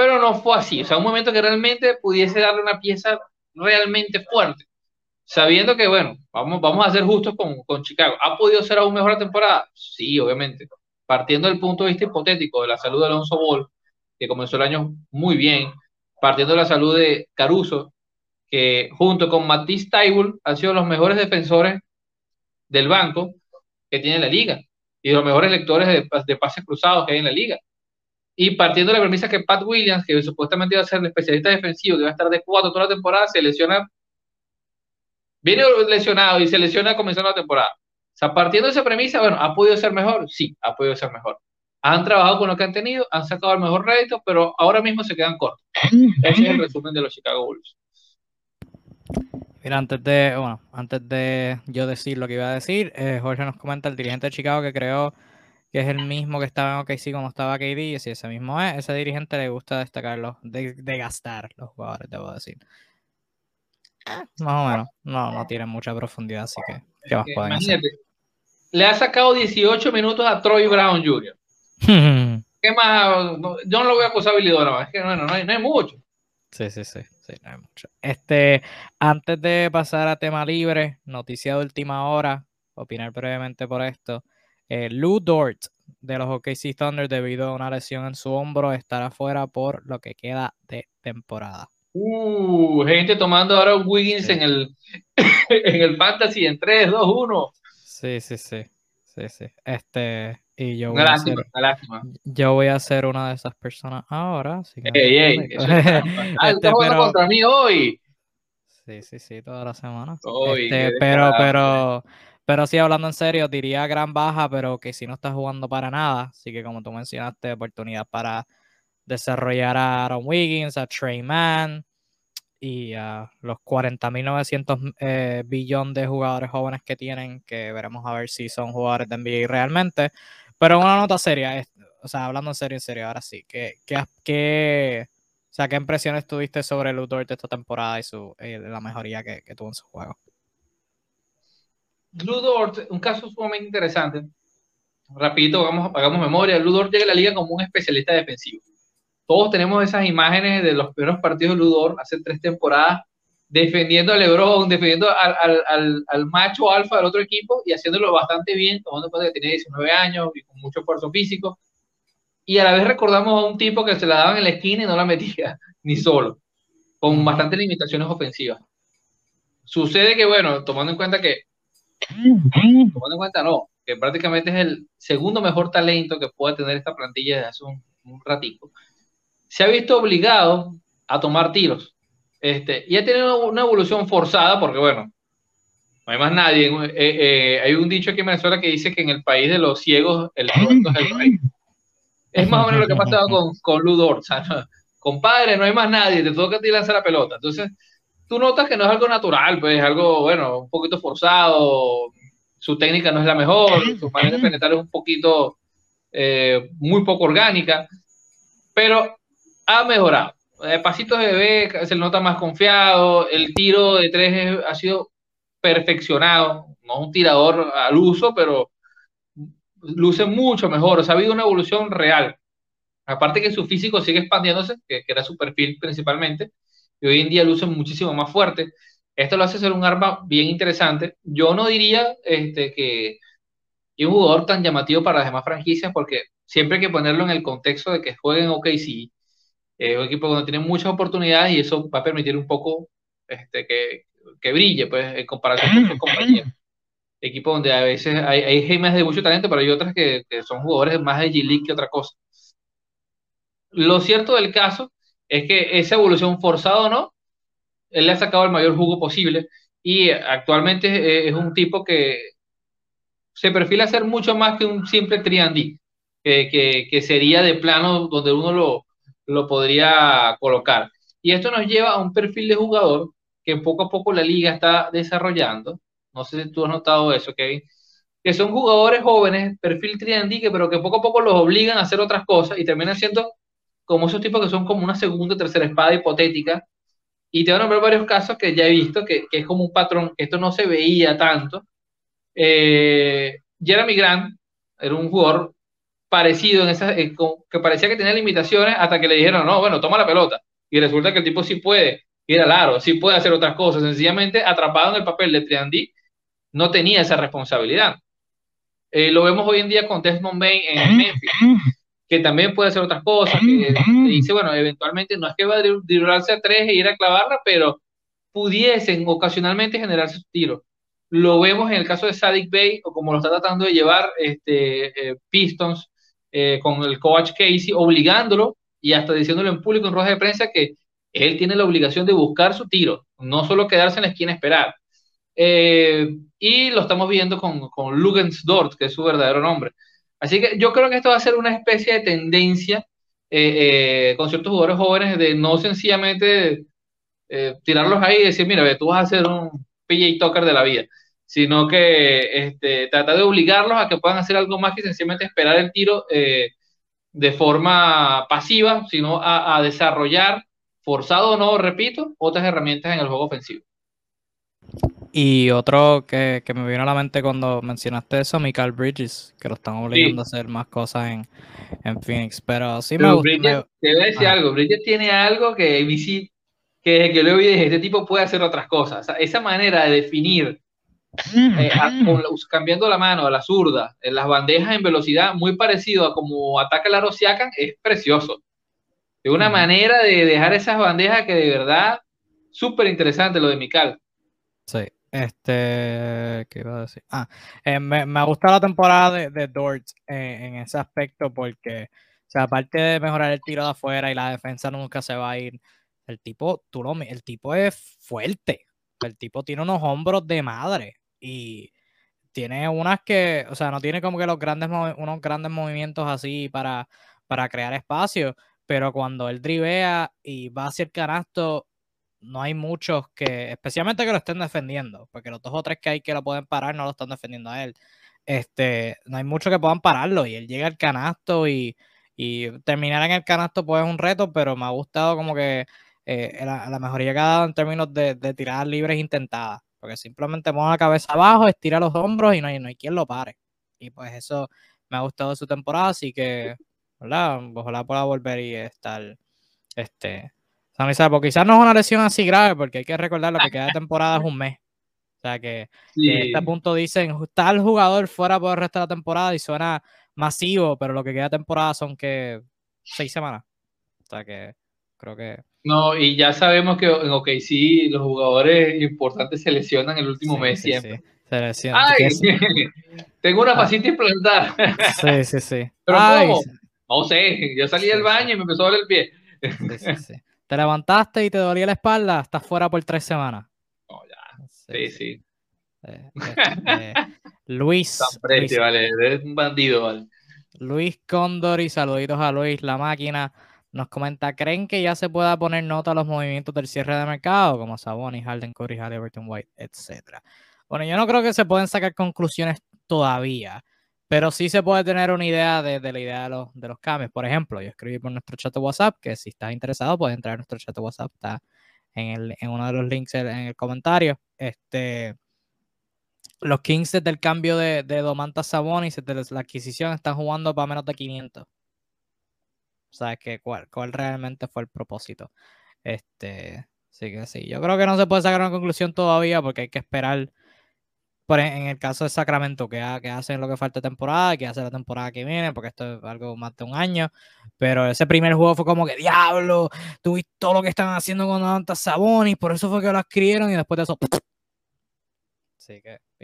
pero no fue así. O sea, un momento que realmente pudiese darle una pieza realmente fuerte, sabiendo que, bueno, vamos, vamos a ser justos con, con Chicago. ¿Ha podido ser aún mejor la temporada? Sí, obviamente. Partiendo del punto de vista hipotético de la salud de Alonso Ball, que comenzó el año muy bien, partiendo de la salud de Caruso, que junto con Matisse Taibul han sido los mejores defensores del banco que tiene la liga y los mejores lectores de, de pases cruzados que hay en la liga. Y partiendo de la premisa que Pat Williams, que supuestamente iba a ser el especialista defensivo, que va a estar de cuatro toda la temporada, se lesiona, viene lesionado y se lesiona comenzando la temporada. O sea, partiendo de esa premisa, bueno, ¿ha podido ser mejor? Sí, ha podido ser mejor. Han trabajado con lo que han tenido, han sacado el mejor rédito, pero ahora mismo se quedan cortos. Ese es el resumen de los Chicago Bulls. Mira, antes de, bueno, antes de yo decir lo que iba a decir, eh, Jorge nos comenta el dirigente de Chicago que creó que es el mismo que estaba en OKC como estaba KD, y si ese mismo es, ese dirigente le gusta destacarlo, de, de gastar los jugadores, debo decir. Más o menos, no, no tiene mucha profundidad, así que, ¿qué más pueden hacer? Le ha sacado 18 minutos a Troy Brown Jr. ¿Qué más? yo no lo voy a acusar habilidad, es que bueno, no hay, no hay mucho. Sí, sí, sí, sí, no hay mucho. Este, antes de pasar a tema libre, noticia de última hora, opinar brevemente por esto. Eh, Lou Dort de los OKC Thunder debido a una lesión en su hombro estará fuera por lo que queda de temporada. Uh, gente tomando ahora un Wiggins en el en el fantasy en 3, 2, 1. Sí, sí, sí. Sí, sí. Este, y yo voy, a ser, yo voy a ser una de esas personas ahora. Así que ey, ey, ah, este, pero, contra mí hoy. Sí, sí, sí, toda la semana. Hoy, este, pero, pero, pero sí, hablando en serio, diría gran baja, pero que si no está jugando para nada. Así que como tú mencionaste, oportunidad para desarrollar a Aaron Wiggins, a Trey Mann y a los 40.900 eh, billones de jugadores jóvenes que tienen, que veremos a ver si son jugadores de NBA realmente. Pero una nota seria, o sea, hablando en serio, en serio, ahora sí, ¿qué, qué, o sea, ¿qué impresiones tuviste sobre el Luthor de esta temporada y su, eh, la mejoría que, que tuvo en su juego? Ludort, un caso sumamente interesante. Rapidito, hagamos, hagamos memoria. Ludort llega a la liga como un especialista defensivo. Todos tenemos esas imágenes de los primeros partidos de Ludor hace tres temporadas, defendiendo a LeBron, defendiendo al, macho alfa del otro equipo y haciéndolo bastante bien, tomando en cuenta que tiene 19 años y con mucho esfuerzo físico. Y a la vez recordamos a un tipo que se la daban en la esquina y no la metía, ni solo, con bastantes limitaciones ofensivas. Sucede que, bueno, tomando en cuenta que, tomando en cuenta no, que prácticamente es el segundo mejor talento que pueda tener esta plantilla desde hace un, un ratico, se ha visto obligado a tomar tiros. Este, y ha tenido una evolución forzada porque, bueno, no hay más nadie. Eh, eh, hay un dicho aquí en Venezuela que dice que en el país de los ciegos el es el rey. Es más o menos lo que ha pasado con, con Ludor. Compadre, no hay más nadie, te toca a ti lanzar la pelota. Entonces, tú notas que no es algo natural, pues es algo, bueno, un poquito forzado, su técnica no es la mejor, su manera de penetrar es un poquito, eh, muy poco orgánica, pero ha mejorado. Eh, pasitos de bebé se nota más confiado, el tiro de tres ha sido perfeccionado, no un tirador al uso, pero luce mucho mejor, o sea, ha habido una evolución real. Aparte que su físico sigue expandiéndose, que, era su perfil principalmente, y hoy en día luce muchísimo más fuerte. Esto lo hace ser un arma bien interesante. Yo no diría este, que, es un jugador tan llamativo para las demás franquicias, porque siempre hay que ponerlo en el contexto de que jueguen OKC, es un equipo donde tiene muchas oportunidades y eso va a permitir un poco este, que, que brille, pues, en comparación con sus compañeros. Equipo donde a veces hay, hay gemas de mucho talento, pero hay otras que, que son jugadores más de G-League que otra cosa. Lo cierto del caso es que esa evolución forzada o no, él le ha sacado el mayor jugo posible y actualmente es un tipo que se perfila a ser mucho más que un simple triandí, que, que, que sería de plano donde uno lo, lo podría colocar. Y esto nos lleva a un perfil de jugador que poco a poco la liga está desarrollando. No sé si tú has notado eso, Kevin. Que son jugadores jóvenes, perfil triandique, pero que poco a poco los obligan a hacer otras cosas y terminan siendo como esos tipos que son como una segunda o tercera espada hipotética. Y te voy a nombrar varios casos que ya he visto, que, es como un patrón, esto no se veía tanto. Eh, Jeremy Grant era un jugador parecido en esa, eh, que parecía que tenía limitaciones hasta que le dijeron, no, bueno, toma la pelota. Y resulta que el tipo sí puede ir al aro, sí puede hacer otras cosas. Sencillamente, atrapado en el papel de Triandí, no tenía esa responsabilidad. Eh, lo vemos hoy en día con Desmond Bain en Memphis, que también puede hacer otras cosas. Que dice, bueno, eventualmente no es que va a driblarse a tres e ir a clavarla, pero pudiesen ocasionalmente generar sus tiros. Lo vemos en el caso de Sadik Bay, o como lo está tratando de llevar este, eh, Pistons eh, con el coach Casey, obligándolo y hasta diciéndolo en público en rueda de prensa que él tiene la obligación de buscar su tiro, no solo quedarse en la esquina a esperar. Eh, y lo estamos viendo con, con Lugens Dort, que es su verdadero nombre. Así que yo creo que esto va a ser una especie de tendencia eh, con ciertos jugadores jóvenes de no sencillamente tirarlos ahí y decir, mira, tú vas a ser un PJ Tucker de la vida sino que este, trata de obligarlos a que puedan hacer algo más que sencillamente esperar el tiro eh, de forma pasiva, sino a, desarrollar, forzado o no, repito, otras herramientas en el juego ofensivo. Y otro que, me vino a la mente cuando mencionaste eso, Michael Bridges, que lo están obligando a hacer más cosas en, en Phoenix. Pero sí me gusta. Te voy a decir algo, Bridges tiene algo que que, que luego dije, este tipo puede hacer otras cosas. esa manera de definir eh, cambiando la mano a la zurda, en las bandejas en velocidad, muy parecido a como ataca la Rosiacan, es precioso. De una manera de dejar esas bandejas que de verdad, súper interesante lo de Mikal. Sí, este, ¿qué iba a decir? Ah, eh, me, me, ha gustado la temporada de, de Dort eh, en ese aspecto porque, o sea, aparte de mejorar el tiro de afuera y la defensa nunca se va a ir, el tipo, tú lo, el tipo es fuerte, el tipo tiene unos hombros de madre y tiene unas que, o sea, no tiene como que los grandes unos grandes movimientos así para, para crear espacio, pero cuando él drivea y va hacia el canasto, no hay muchos que, especialmente que lo estén defendiendo, porque los dos o tres que hay que lo pueden parar no lo están defendiendo a él. Este, no hay muchos que puedan pararlo y él llega al canasto y, y terminar en el canasto pues es un reto, pero me ha gustado como que eh, la, mejoría que ha dado en términos de, de tiradas libres intentadas. Porque simplemente pone la cabeza abajo, estira los hombros y no hay, no hay quien lo pare. Y pues eso me ha gustado su temporada, así que, ¿verdad? Ojalá pueda volver y estar, este, Sammy Sapo, quizás no es una lesión así grave, porque hay que recordar lo que queda de temporada es un mes. O sea que, a este punto dicen, está el jugador fuera por el resto de la temporada y suena masivo, pero lo que queda de temporada son que seis semanas. O sea que creo que. No, y ya sabemos que en OKC los jugadores importantes se lesionan el último mes siempre. Se lesionan. ¡Ay! Tengo una pasita ah. implantada. Sí, sí, sí. ¿Pero cómo? No sé, yo salí del baño y me empezó a doler el pie. Sí, sí, sí. Te levantaste y te dolía la espalda, estás fuera por tres semanas. Oh, ya. Sí, sí. Eh, este, Luis. vale, eres un bandido, vale. Luis Condor y saluditos a Luis, la máquina. Nos comenta, ¿creen que ya se pueda poner nota a los movimientos del cierre de mercado, como Sabonis, Harden, Curry, Halliburton, White, etcétera? Bueno, yo no creo que se pueden sacar conclusiones todavía, pero sí se puede tener una idea de, la idea de los, cambios. Por ejemplo, yo escribí por nuestro chat de WhatsApp, que si estás interesado puedes entrar a nuestro chat de WhatsApp, está en, uno de los links en el comentario. Este, los Kings desde el cambio de, de Domantas Sabonis, la adquisición, están jugando para menos de 500. O sea, que cuál, cuál realmente fue el propósito. Este, sí que sí. Yo creo que no se puede sacar una conclusión todavía porque hay que esperar en el caso de Sacramento, que, que hacen lo que falta de temporada, que hace la temporada que viene, porque esto es algo más de un año. Pero ese primer juego fue como que, diablo, tuviste todo lo que están haciendo con tantas Sabonis, por eso fue que lo adquirieron y después de eso.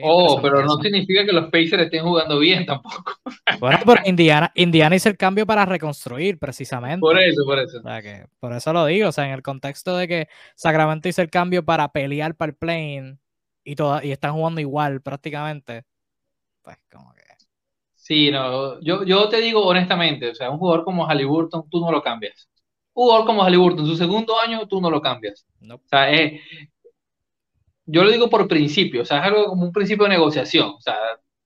Oh, pero no significa que los Pacers estén jugando bien tampoco. Bueno, pero Indiana, Indiana hizo el cambio para reconstruir, precisamente. Por eso, por eso. que, por eso lo digo, o sea, en el contexto de que Sacramento hizo el cambio para pelear para el plane y, y están jugando igual prácticamente, pues como que... Sí, no, yo, yo te digo honestamente, o sea, un jugador como Halliburton, tú no lo cambias. Un jugador como Halliburton, su segundo año, tú no lo cambias. O sea, yo lo digo por principio, o sea, es algo como un principio de negociación. O sea,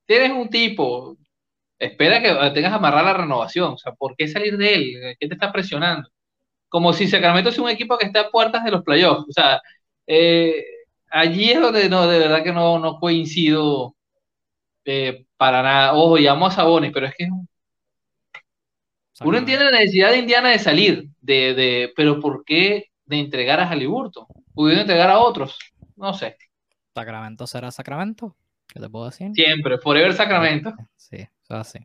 tienes un tipo, espera que tengas amarrar la renovación. O sea, ¿por qué salir de él? ¿Qué te está presionando? Como si Sacramento es un equipo que está a puertas de los playoffs. O sea, eh, allí es donde no, de verdad que no, no coincido eh, para nada. Ojo, llamo a Sabonis, pero es que uno entiende la necesidad de Indiana de salir, de, de, pero ¿por qué de entregar a Halliburton? Pudiendo entregar a otros, no sé. Sacramento será Sacramento, ¿qué te puedo decir? Siempre, forever Sacramento. Sí, eso así.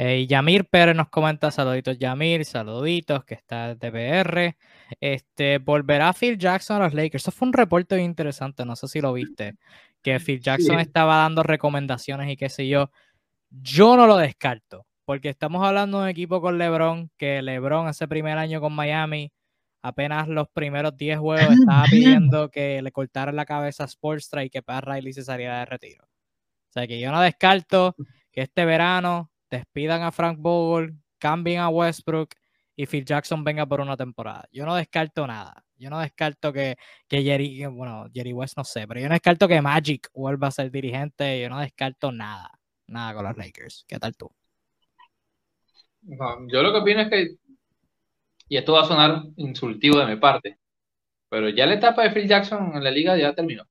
Eh, Yamir Pérez nos comenta, saluditos Yamir, saluditos, que está de PR. Este, volverá Phil Jackson a los Lakers. Eso fue un reporte interesante, no sé si lo viste, que Phil Jackson estaba dando recomendaciones y qué sé yo. Yo no lo descarto, porque estamos hablando de un equipo con LeBron, que LeBron ese primer año con Miami, apenas los primeros 10 juegos estaba pidiendo que le cortaran la cabeza a Sportstra y que Pat Riley se saliera de retiro. O sea que yo no descarto que este verano despidan a Frank Vogel, cambien a Westbrook y Phil Jackson venga por una temporada. Yo no descarto nada. Yo no descarto que, que Jerry, bueno, Jerry West no sé, pero yo no descarto que Magic vuelva a ser dirigente. Yo no descarto nada, nada con los Lakers. ¿Qué tal tú? yo lo que opino es que, y esto va a sonar insultivo de mi parte, pero ya la etapa de Phil Jackson en la liga ya terminó.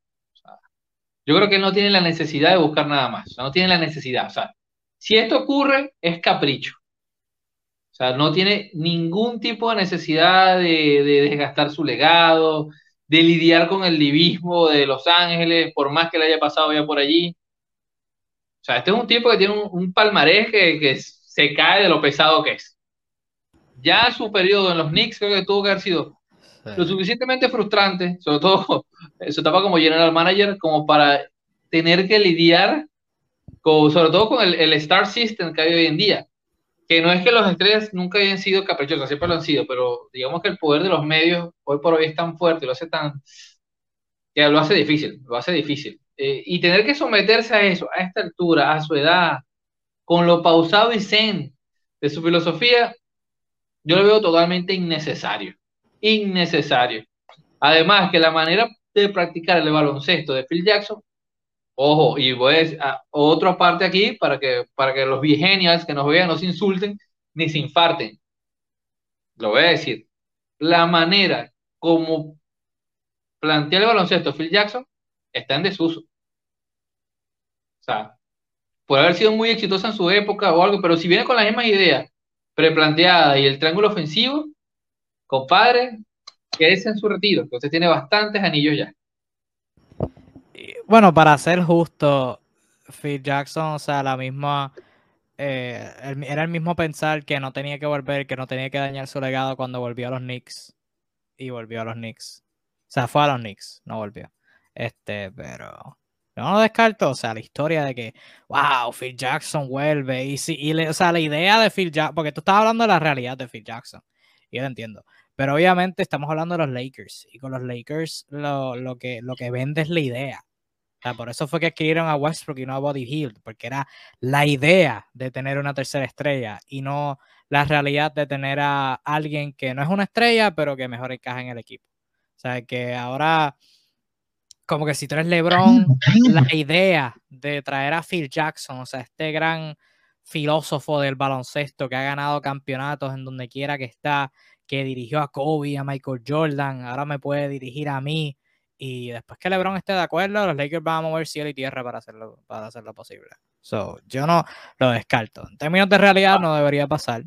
yo creo que él no tiene la necesidad de buscar nada más. no tiene la necesidad. O sea, si esto ocurre, es capricho. O sea, no tiene ningún tipo de necesidad de, desgastar su legado, de lidiar con el divismo de Los Ángeles, por más que le haya pasado ya por allí. O sea, este es un tipo que tiene un, palmarés que, se cae de lo pesado que es. Ya su periodo en los Knicks creo que tuvo que haber sido lo suficientemente frustrante, sobre todo su etapa como general manager, como para tener que lidiar sobre todo con el, Star System que hay hoy en día, que no es que los estrellas nunca hayan sido caprichosos, siempre lo han sido, pero digamos que el poder de los medios hoy por hoy es tan fuerte, lo hace tan, que lo hace difícil, lo hace difícil. Eh, y tener que someterse a eso, a esta altura, a su edad, con lo pausado y zen de su filosofía, yo lo veo totalmente innecesario. Innecesario. Además, que la manera de practicar el baloncesto de Phil Jackson Ojo, y voy a decir otra parte aquí para que, para que los vigenials que nos vean no se insulten ni se infarten. Lo voy a decir. La manera como plantea el baloncesto Phil Jackson está en desuso. O sea, puede haber sido muy exitosa en su época o algo, pero si viene con las mismas ideas preplanteadas y el triángulo ofensivo, compadre, quédese en su retiro, que usted tiene bastantes anillos ya. Bueno, para ser justo, Phil Jackson, o sea, la misma. Eh, era el mismo pensar que no tenía que volver, que no tenía que dañar su legado cuando volvió a los Knicks. Y volvió a los Knicks. O sea, fue a los Knicks, no volvió. Este, pero. No lo descarto, o sea, la historia de que, wow, Phil Jackson vuelve. Y, sí, y o sea, la idea de Phil Jackson, porque tú estás hablando de la realidad de Phil Jackson. Yo lo entiendo. Pero obviamente estamos hablando de los Lakers. Y con los Lakers lo, lo, que, lo que vende es la idea por eso fue que adquirieron a Westbrook y no a Body Hill, porque era la idea de tener una tercera estrella y no la realidad de tener a alguien que no es una estrella, pero que mejor encaja en el equipo. O sea, que ahora, como que si tú eres LeBron, la idea de traer a Phil Jackson, o sea, este gran filósofo del baloncesto que ha ganado campeonatos en donde quiera que está, que dirigió a Kobe, a Michael Jordan, ahora me puede dirigir a mí y después que LeBron esté de acuerdo, los Lakers van a mover cielo y tierra para hacerlo, para hacerlo posible. So, yo no lo descarto. En términos de realidad, no debería pasar.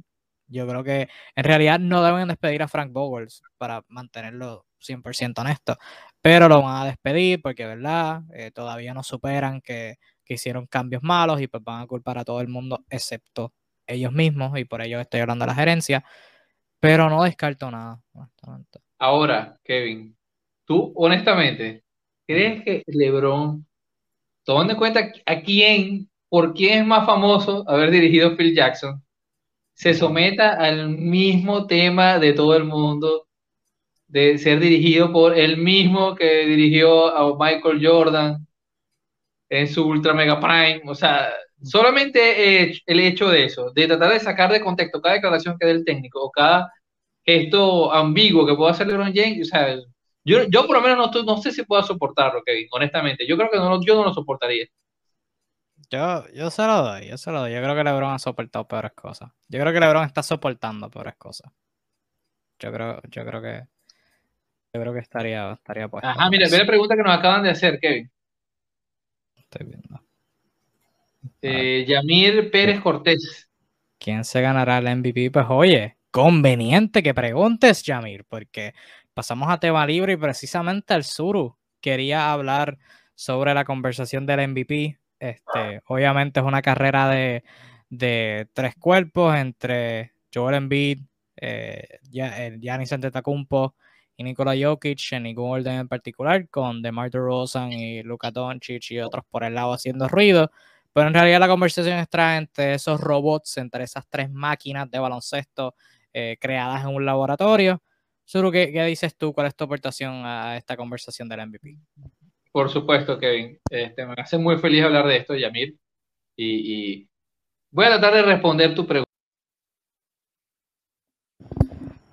Yo creo que en realidad no deben despedir a Frank Bowles para mantenerlo 100% honesto. Pero lo van a despedir porque, ¿verdad? Eh, todavía no superan que, que, hicieron cambios malos y pues van a culpar a todo el mundo excepto ellos mismos. Y por ello estoy hablando de la gerencia. Pero no descarto nada, Ahora, Kevin, Tú, honestamente, ¿crees que LeBron, tomando en cuenta a quién, por quién es más famoso haber dirigido Phil Jackson, se someta al mismo tema de todo el mundo, de ser dirigido por el mismo que dirigió a Michael Jordan en su Ultra Mega Prime? O sea, solamente el hecho de eso, de tratar de sacar de contexto cada declaración que dé el técnico o cada gesto ambiguo que pueda hacer LeBron James, o sea, yo, yo por lo menos no, no sé si puedo soportarlo, Kevin, honestamente. Yo creo que no, yo no lo soportaría. Yo, yo se lo doy, yo se lo doy. Yo creo que LeBron ha soportado peores cosas. Yo creo que LeBron está soportando peores cosas. Yo creo, yo creo que yo creo que estaría, estaría puesto. Ajá, mira, ve la pregunta que nos acaban de hacer, Kevin. Estoy viendo. Eh, Yamir Pérez Cortés. ¿Quién se ganará el MVP? Pues oye, conveniente que preguntes, Yamir, porque pasamos a tema libre y precisamente el Suru quería hablar sobre la conversación del MVP. Este, obviamente es una carrera de, tres cuerpos entre Joel Embiid, eh, Giannis Antetokounmpo y Nikola Jokic en ningún orden en particular, con DeMar DeRozan y Luka Doncic y otros por el lado haciendo ruido. Pero en realidad la conversación está entre esos robots, entre esas tres máquinas de baloncesto eh, creadas en un laboratorio. Suru, ¿qué, ¿qué, dices tú? ¿Cuál es tu aportación a esta conversación del MVP? Por supuesto, Kevin. Este, me hace muy feliz hablar de esto, Yamir. Y, voy a tratar de responder tu pregunta.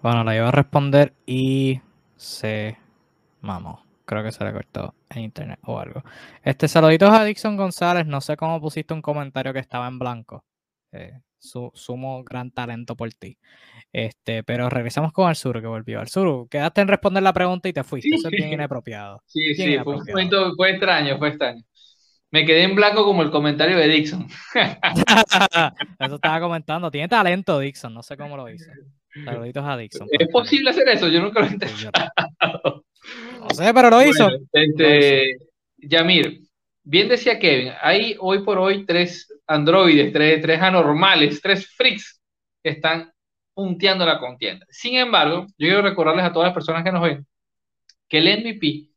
Bueno, la iba a responder y se mamó. Creo que se le cortó en internet o algo. Este saluditos a Dixon González. No sé cómo pusiste un comentario que estaba en blanco. Eh, su, sumo gran talento por ti. Este, pero regresamos con sur que volvió. Al sur, quedaste en responder la pregunta y te fuiste. Eso es bien inapropiado. Sí, sí, fue un momento, fue extraño, fue extraño. Me quedé en blanco como el comentario de Dixon. eso estaba comentando. Tiene talento Dixon, no sé cómo lo hizo. Saluditos a Dixon. ¿Es posible hacer eso? Yo nunca lo he intentado. No sé, pero lo hizo. Este, Yamir, bien decía Kevin, hay hoy por hoy tres androides, tres, tres anormales, tres freaks que están punteando la contienda. Sin embargo, yo quiero recordarles a todas las personas que nos ven que el MVP,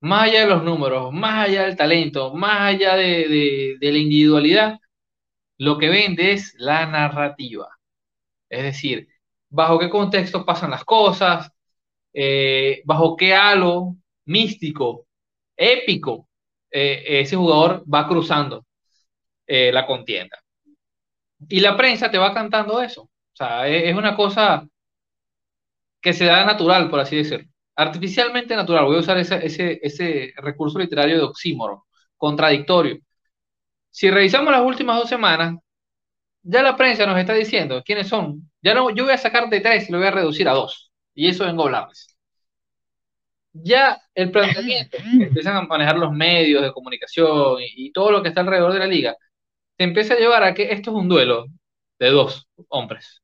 más allá de los números, más allá del talento, más allá de, la individualidad, lo que vende es la narrativa. Es decir, bajo qué contexto pasan las cosas, eh, bajo qué halo místico, épico, eh, ese jugador va cruzando eh, la contienda. Y la prensa te va cantando eso. O sea, es, una cosa que se da natural, por así decirlo. Artificialmente natural. Voy a usar ese, ese, ese recurso literario de oxímoro, contradictorio. Si revisamos las últimas dos semanas, ya la prensa nos está diciendo quiénes son. Ya no, yo voy a sacar de tres y lo voy a reducir a dos. Y eso vengo a hablarles. Ya el planteamiento que empiezan a manejar los medios de comunicación y, y, todo lo que está alrededor de la liga, se empieza a llevar a que esto es un duelo de dos hombres.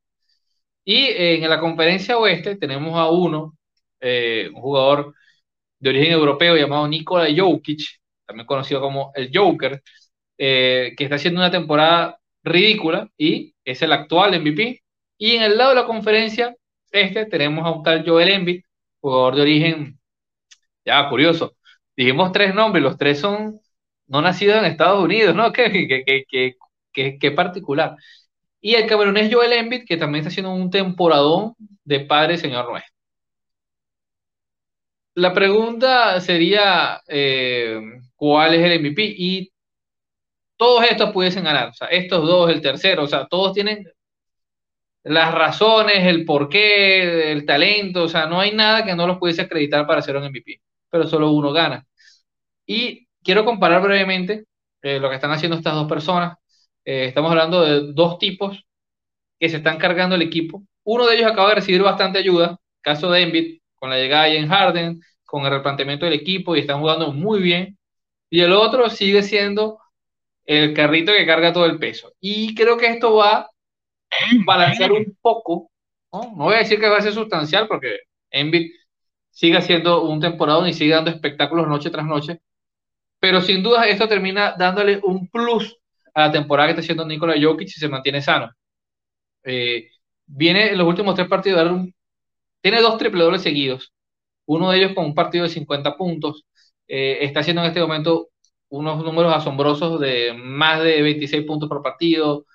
Y en la conferencia oeste tenemos a uno eh, un jugador de origen europeo llamado Nikola Jokic, también conocido como el Joker, eh, que está haciendo una temporada ridícula y es el actual MVP. Y en el lado de la conferencia este tenemos a un tal Joel Embiid, jugador de origen, ya curioso, dijimos tres nombres, los tres son no nacidos en Estados Unidos, ¿no? Qué, particular. Y el camerunés Joel Embiid, que también está haciendo un temporadón de Padre Señor nuestro. La pregunta sería, eh, ¿cuál es el MVP? Y todos estos pudiesen ganar, o sea, estos dos, el tercero, o sea, todos tienen las razones, el porqué, el talento, o sea, no hay nada que no los pudiese acreditar para ser un MVP, pero solo uno gana. Y quiero comparar brevemente eh, lo que están haciendo estas dos personas. Eh, estamos hablando de dos tipos que se están cargando el equipo. Uno de ellos acaba de recibir bastante ayuda, caso de Embiid, con la llegada de James Harden, con el replanteamiento del equipo y están jugando muy bien. Y el otro sigue siendo el carrito que carga todo el peso. Y creo que esto va balancear un poco, ¿no? no voy a decir que va a ser sustancial porque Embiid sigue haciendo un temporada y sigue dando espectáculos noche tras noche, pero sin duda esto termina dándole un plus a la temporada que está haciendo Nikola Jokic si se mantiene sano. Eh, viene en los últimos tres partidos, tiene dos triple dobles seguidos, uno de ellos con un partido de 50 puntos, eh, está haciendo en este momento unos números asombrosos de más de 26 puntos por partido,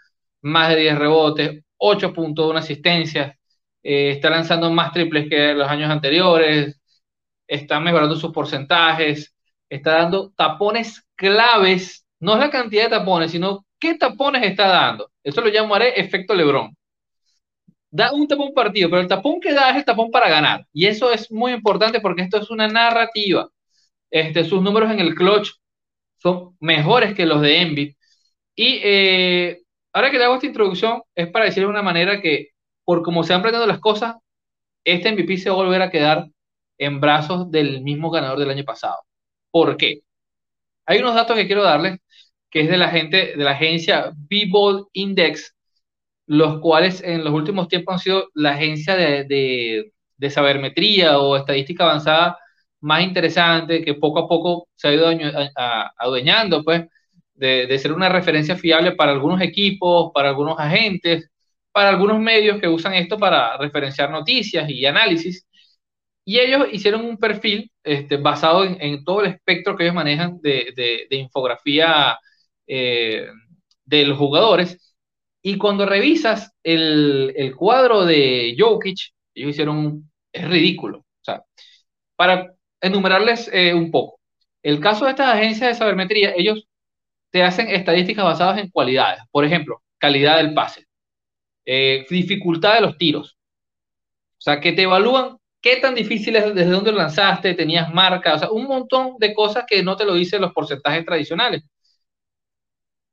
más de 10 rebotes, 8 puntos, una asistencia, eh, está lanzando más triples que los años anteriores, está mejorando sus porcentajes, está dando tapones claves, no es la cantidad de tapones, sino qué tapones está dando. Eso lo llamaré efecto Lebron. Da un tapón partido, pero el tapón que da es el tapón para ganar. Y eso es muy importante porque esto es una narrativa. Este, sus números en el clutch son mejores que los de Embiid. Y eh, ahora que te hago esta introducción, es para decir de una manera que, por como se han planteado las cosas, este MVP se va a volver a quedar en brazos del mismo ganador del año pasado. ¿Por qué? Hay unos datos que quiero darles, que es de la gente, de la agencia B-Ball Index, los cuales en los últimos tiempos han sido la agencia de, de, de sabermetría o estadística avanzada más interesante, que poco a poco se ha ido adueñando, pues, de, ser una referencia fiable para algunos equipos, para algunos agentes, para algunos medios que usan esto para referenciar noticias y análisis. Y ellos hicieron un perfil este, basado en, todo el espectro que ellos manejan de, infografía eh, de los jugadores. Y cuando revisas el, el cuadro de Jokic, ellos hicieron es ridículo. O sea, para enumerarles eh, un poco. El caso de estas agencias de sabermetría, ellos te hacen estadísticas basadas en cualidades. Por ejemplo, calidad del pase, eh, dificultad de los tiros. O sea, que te evalúan qué tan difícil es, desde dónde lanzaste, tenías marca, o sea, un montón de cosas que no te lo dicen los porcentajes tradicionales.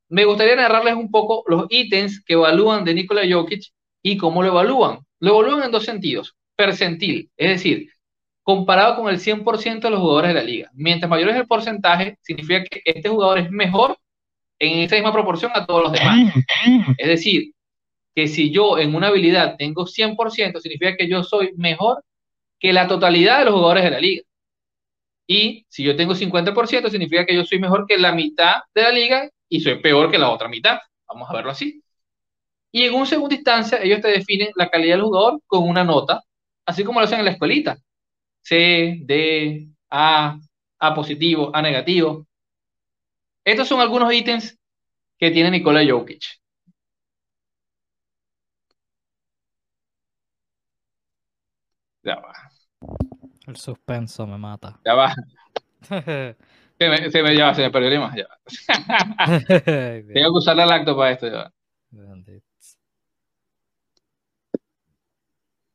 Me gustaría narrarles un poco los ítems que evalúan de Nikola Jokic y cómo lo evalúan. Lo evalúan en dos sentidos. Percentil, es decir, comparado con el 100% de los jugadores de la liga. Mientras mayor es el porcentaje, significa que este jugador es mejor en esa misma proporción a todos los demás. Es decir, que si yo en una habilidad tengo 100%, significa que yo soy mejor que la totalidad de los jugadores de la liga. Y si yo tengo 50%, significa que yo soy mejor que la mitad de la liga y soy peor que la otra mitad. Vamos a verlo así. Y en un segunda instancia, ellos te definen la calidad del jugador con una nota, así como lo hacen en la escuelita. C, D, A, A positivo, A negativo. Estos son algunos ítems que tiene Nikola Jokic. Ya va. El suspenso me mata. Ya va. se, me, se, me, ya, se me perdió la imagen. Tengo que usar la lacto para esto. Ya.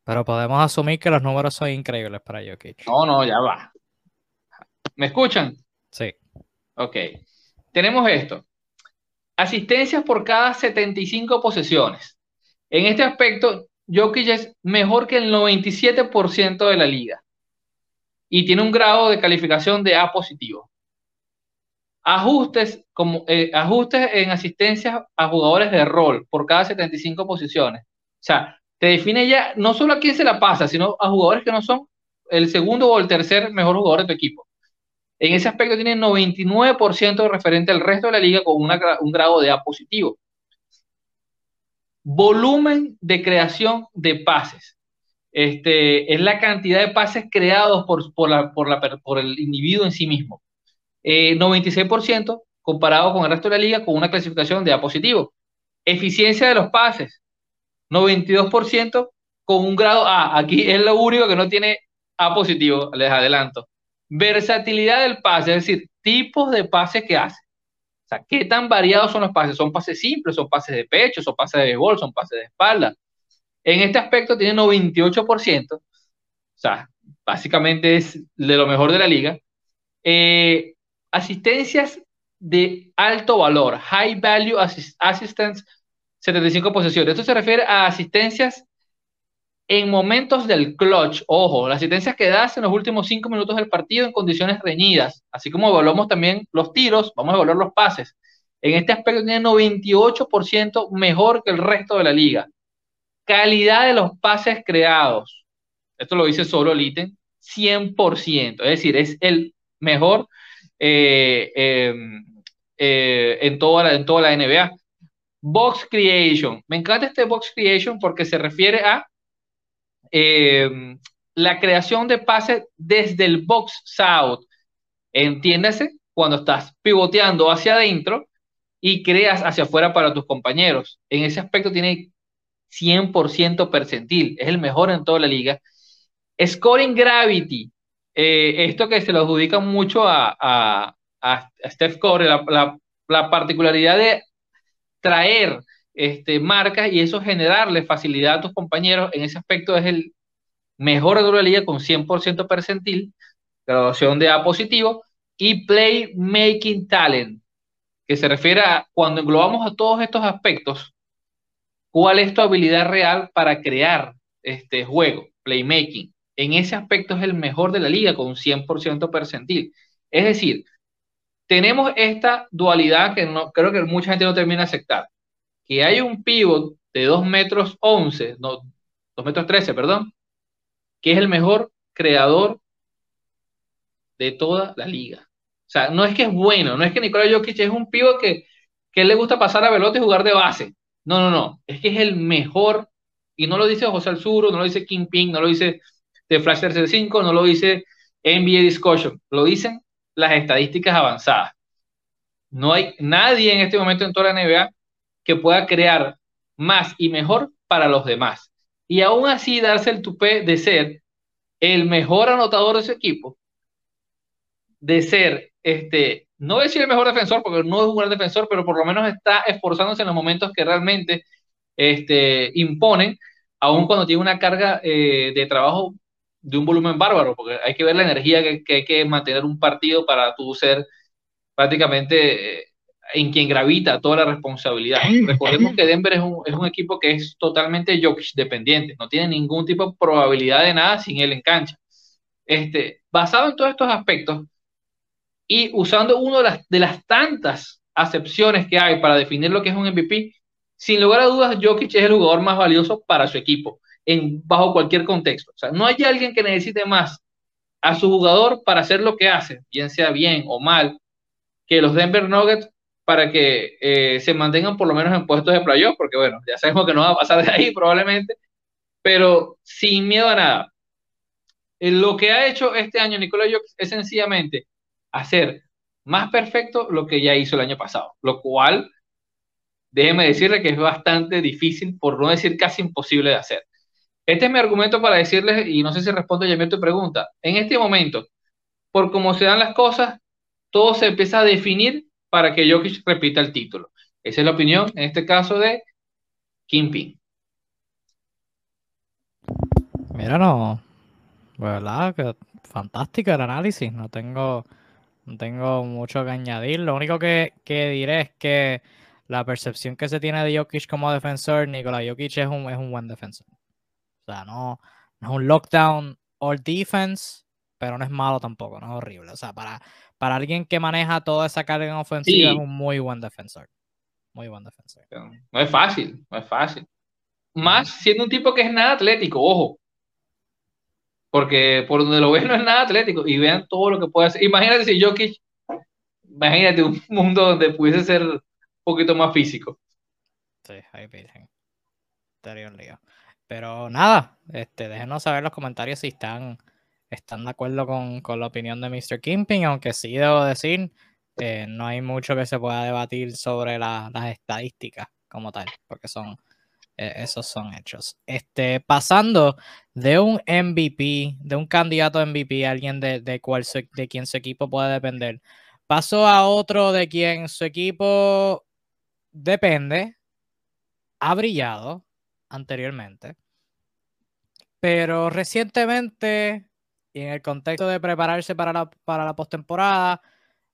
Pero podemos asumir que los números son increíbles para Jokic. No, no, ya va. ¿Me escuchan? Sí. Ok. Tenemos esto. Asistencias por cada 75 posesiones. En este aspecto, Jokic es mejor que el 97% de la liga. Y tiene un grado de calificación de A positivo. Ajustes, como, eh, ajustes en asistencias a jugadores de rol por cada 75 posiciones. O sea, te define ya no solo a quién se la pasa, sino a jugadores que no son el segundo o el tercer mejor jugador de tu equipo. En ese aspecto tiene 99% referente al resto de la liga con un grado de A positivo. Volumen de creación de pases. Este, es la cantidad de pases creados por, por, la, por, la, por el individuo en sí mismo. 96% eh, comparado con el resto de la liga con una clasificación de A positivo. Eficiencia de los pases, 92% con un grado A. Aquí es lo único que no tiene A positivo, les adelanto. Versatilidad del pase, es decir, tipos de pases que hace. O sea, ¿qué tan variados son los pases? ¿Son pases simples? ¿Son pases de pecho? ¿Son pases de gol? ¿Son pases de espalda? En este aspecto tiene 98%. O sea, básicamente es de lo mejor de la liga. Eh, asistencias de alto valor, high value assistance, 75 posesiones. Esto se refiere a asistencias en momentos del clutch. Ojo, las asistencias que das en los últimos 5 minutos del partido en condiciones reñidas. Así como evaluamos también los tiros, vamos a evaluar los pases. En este aspecto tiene 98% mejor que el resto de la liga. Calidad de los pases creados. Esto lo dice solo el ítem. 100%. Es decir, es el mejor eh, em, eh, en, toda la, en toda la NBA. Box Creation. Me encanta este Box Creation porque se refiere a em, la creación de pases desde el box south. Entiéndase, cuando estás pivoteando hacia adentro y creas hacia afuera para tus compañeros. En ese aspecto tiene 100% percentil. Es el mejor en toda la liga. Scoring Gravity. Eh, esto que se lo adjudica mucho a, a, Steph Curry, la, la, particularidad de traer este, marcas y eso generarle facilidad a tus compañeros, en ese aspecto es el mejor de la liga con 100% percentil, graduación de A positivo, y Playmaking Talent, que se refiere a cuando englobamos a todos estos aspectos, cuál es tu habilidad real para crear este juego, playmaking en ese aspecto es el mejor de la liga con un 100% percentil. Es decir, tenemos esta dualidad que no, creo que mucha gente no termina de aceptar. Que hay un pivot de 2 metros 11, no, 2 metros 13, perdón, que es el mejor creador de toda la liga. O sea, no es que es bueno, no es que Nikola Jokic es un pivot que, que le gusta pasar a pelota y jugar de base. No, no, no. Es que es el mejor. Y no lo dice José Alzuro, no lo dice Kim Ping, no lo dice de Flash 5 no lo dice NBA Discussion, lo dicen las estadísticas avanzadas. No hay nadie en este momento en toda la NBA que pueda crear más y mejor para los demás. Y aún así darse el tupé de ser el mejor anotador de su equipo, de ser, este, no decir el mejor defensor, porque no es un gran defensor, pero por lo menos está esforzándose en los momentos que realmente este, imponen, aun cuando tiene una carga eh, de trabajo de un volumen bárbaro, porque hay que ver la energía que, hay que mantener un partido para tú ser prácticamente eh, en quien gravita toda la responsabilidad. Recordemos que Denver es un, es un equipo que es totalmente Jokic dependiente, no tiene ningún tipo de probabilidad de nada sin él en cancha. Este, basado en todos estos aspectos y usando una de las, de las tantas acepciones que hay para definir lo que es un MVP, sin lugar a dudas, Jokic es el jugador más valioso para su equipo en, bajo cualquier contexto. O sea, no hay alguien que necesite más a su jugador para hacer lo que hace, bien sea bien o mal, que los Denver Nuggets para que eh, se mantengan por lo menos en puestos de playoff, porque bueno, ya sabemos que no va a pasar de ahí probablemente, pero sin miedo a nada. Eh, lo que ha hecho este año Nicolás Jokic es sencillamente hacer más perfecto lo que ya hizo el año pasado, lo cual, déjeme decirle que es bastante difícil, por no decir casi imposible de hacer. Este es mi argumento para decirles, y no sé si responde ya tu pregunta, en este momento, por cómo se dan las cosas, todo se empieza a definir para que Jokic repita el título. Esa es la opinión, en este caso, de Kimping. Mira, no, ¿verdad? Que fantástico el análisis, no tengo, no tengo mucho que añadir. Lo único que, que diré es que la percepción que se tiene de Jokic como defensor, Nikola Jokic es un, es un buen defensor. O sea, no, no es un lockdown all defense, pero no es malo tampoco, no es horrible. O sea, para, para alguien que maneja toda esa carga en ofensiva es un muy buen defensor. Muy buen defensor. No es fácil, no es fácil. Más siendo un tipo que es nada atlético, ojo. Porque por donde lo ven no es nada atlético y vean todo lo que puede hacer. Imagínate si Jokic, imagínate un mundo donde pudiese ser un poquito más físico. Sí, ahí virgen. Estaría un lío. Pero nada, este, déjenos saber en los comentarios si están, están de acuerdo con, con la opinión de Mr. Kimping, aunque sí debo decir, eh, no hay mucho que se pueda debatir sobre la- las estadísticas como tal, porque son, eh, esos son hechos. Este, pasando de un MVP, de un candidato MVP, alguien de, de, cual de quien su equipo puede depender, paso a otro de quien su equipo depende, ha brillado anteriormente, pero recientemente, y en el contexto de prepararse para la, para la postemporada,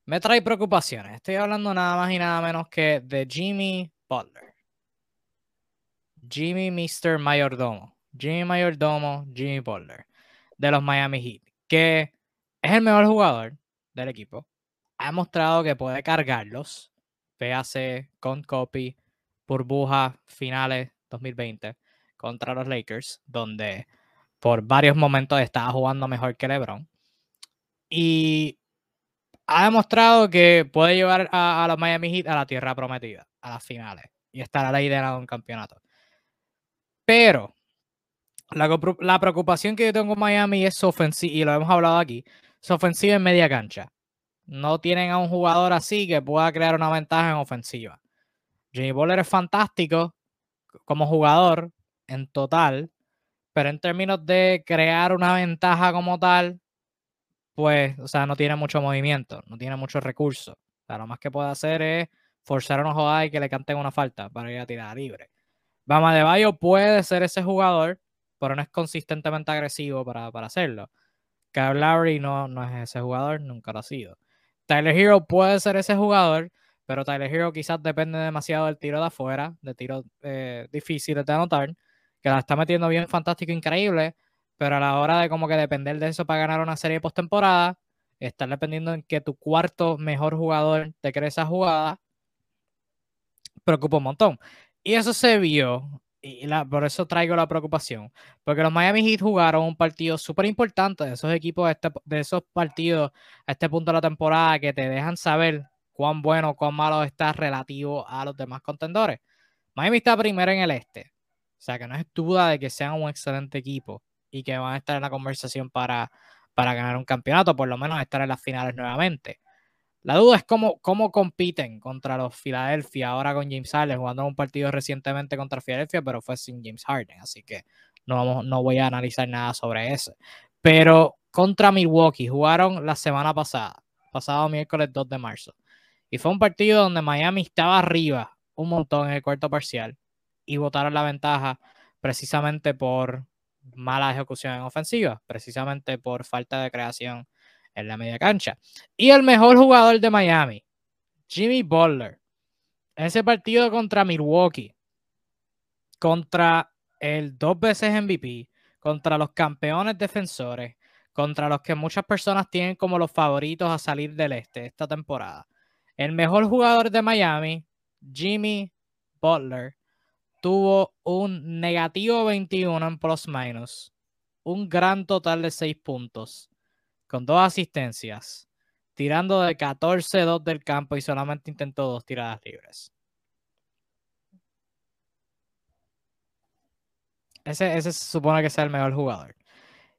me trae preocupaciones. Estoy hablando nada más y nada menos que de Jimmy Butler. Jimmy Mr. Mayordomo. Jimmy Mayordomo, Jimmy Butler. De los Miami Heat. Que es el mejor jugador del equipo. Ha demostrado que puede cargarlos. Véase con copy, burbuja, finales 2020 contra los Lakers, donde por varios momentos estaba jugando mejor que LeBron. Y ha demostrado que puede llevar a, a los Miami Heat a la tierra prometida, a las finales, y estar a la idea de un campeonato. Pero la, preocupación que yo tengo con Miami es su ofensiva, y lo hemos hablado aquí, su ofensiva en media cancha. No tienen a un jugador así que pueda crear una ventaja en ofensiva. Jimmy Butler es fantástico como jugador en total, pero en términos de crear una ventaja como tal, pues, o sea, no tiene mucho movimiento, no tiene muchos recursos. O sea, lo más que puede hacer es forzar una jugada y que le canten una falta para ir a tirar libre. Bama de Bayo puede ser ese jugador, pero no es consistentemente agresivo para, para hacerlo. Kyle Lowry no, no es ese jugador, nunca lo ha sido. Tyler Hero puede ser ese jugador, pero Tyler Hero quizás depende demasiado del tiro de afuera, de tiros eh, difíciles de anotar, que la está metiendo bien, fantástico, increíble, pero a la hora de como que depender de eso para ganar una serie postemporada, estar dependiendo en que tu cuarto mejor jugador te cree esa jugada, preocupa un montón. Y eso se vio, y la, por eso traigo la preocupación, porque los Miami Heat jugaron un partido súper importante de esos equipos, este- de esos partidos a este punto de la temporada que te dejan saber cuán bueno cuán malo está relativo a los demás contendores. Miami está primero en el este, o sea que no es duda de que sean un excelente equipo y que van a estar en la conversación para, para ganar un campeonato, por lo menos estar en las finales nuevamente. La duda es cómo, cómo compiten contra los Philadelphia ahora con James Harden, jugando un partido recientemente contra Philadelphia, pero fue sin James Harden, así que no, vamos, no voy a analizar nada sobre eso. Pero contra Milwaukee jugaron la semana pasada, pasado miércoles 2 de marzo, y fue un partido donde Miami estaba arriba un montón en el cuarto parcial y botaron la ventaja precisamente por mala ejecución en ofensiva, precisamente por falta de creación en la media cancha. Y el mejor jugador de Miami, Jimmy Butler, en ese partido contra Milwaukee, contra el dos veces MVP, contra los campeones defensores, contra los que muchas personas tienen como los favoritos a salir del este esta temporada. El mejor jugador de Miami, Jimmy Butler, tuvo un negativo 21 en plus minus, un gran total de 6 puntos, con dos asistencias, tirando de 14-2 del campo y solamente intentó dos tiradas libres. Ese, ese se supone que sea el mejor jugador.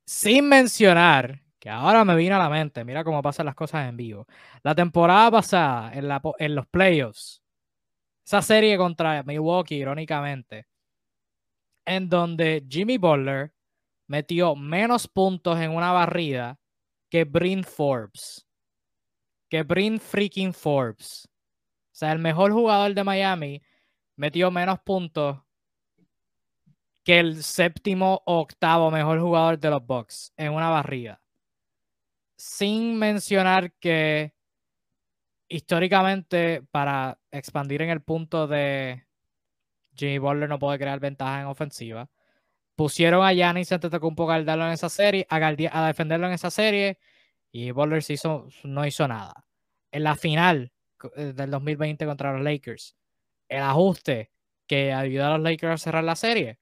Sin mencionar, que ahora me vino a la mente, mira cómo pasan las cosas en vivo. La temporada pasada, en, la, en los playoffs, esa serie contra Milwaukee, irónicamente, en donde Jimmy Butler metió menos puntos en una barrida que Bryn Forbes. Que Bryn freaking Forbes. O sea, el mejor jugador de Miami metió menos puntos que el séptimo o octavo mejor jugador de los Bucks en una barrida. Sin mencionar que históricamente, para expandir en el punto de Jimmy Butler no puede crear ventaja en ofensiva, pusieron a Giannis Antetokounmpo a guardarlo en esa serie, a, a, defenderlo en esa serie, y Butler hizo, no hizo nada. En la final del 2020 contra los Lakers, el ajuste que ayudó a los Lakers a cerrar la serie,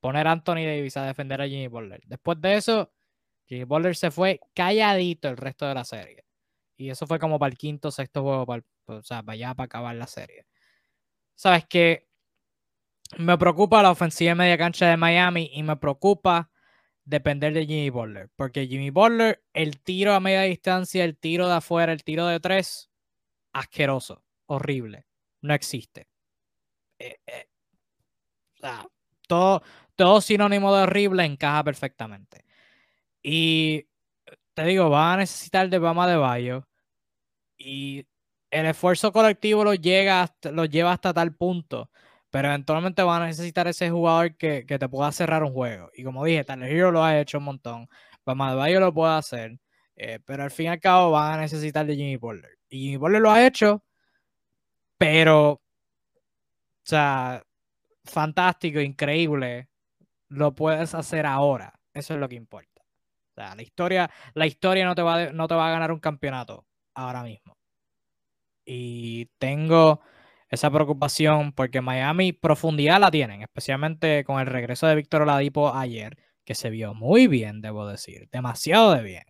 poner a Anthony Davis a defender a Jimmy Butler. Después de eso, Jimmy Butler se fue calladito el resto de la serie. Y eso fue como para el quinto, sexto juego, para, o sea, para allá, para acabar la serie. Sabes que me preocupa la ofensiva media cancha de Miami y me preocupa depender de Jimmy Butler. Porque Jimmy Butler, el tiro a media distancia, el tiro de afuera, el tiro de tres, asqueroso, horrible, no existe. Eh, eh, todo, todo sinónimo de horrible encaja perfectamente. Y te digo, va a necesitar de Bama de Bayo. Y el esfuerzo colectivo lo, llega lo lleva hasta tal punto. Pero eventualmente van a necesitar ese jugador que, te pueda cerrar un juego. Y como dije, Tyler Hero lo ha hecho un montón. Bama Bayo lo puede hacer. Eh, pero al fin y al cabo van a necesitar de Jimmy Butler. Y Jimmy Butler lo ha hecho. Pero, o sea, fantástico, increíble. Lo puedes hacer ahora. Eso es lo que importa. O sea, la historia, la historia no te va, no te va a ganar un campeonato ahora mismo. Y tengo esa preocupación porque Miami profundidad la tienen, especialmente con el regreso de Víctor Oladipo ayer, que se vio muy bien, debo decir, demasiado de bien,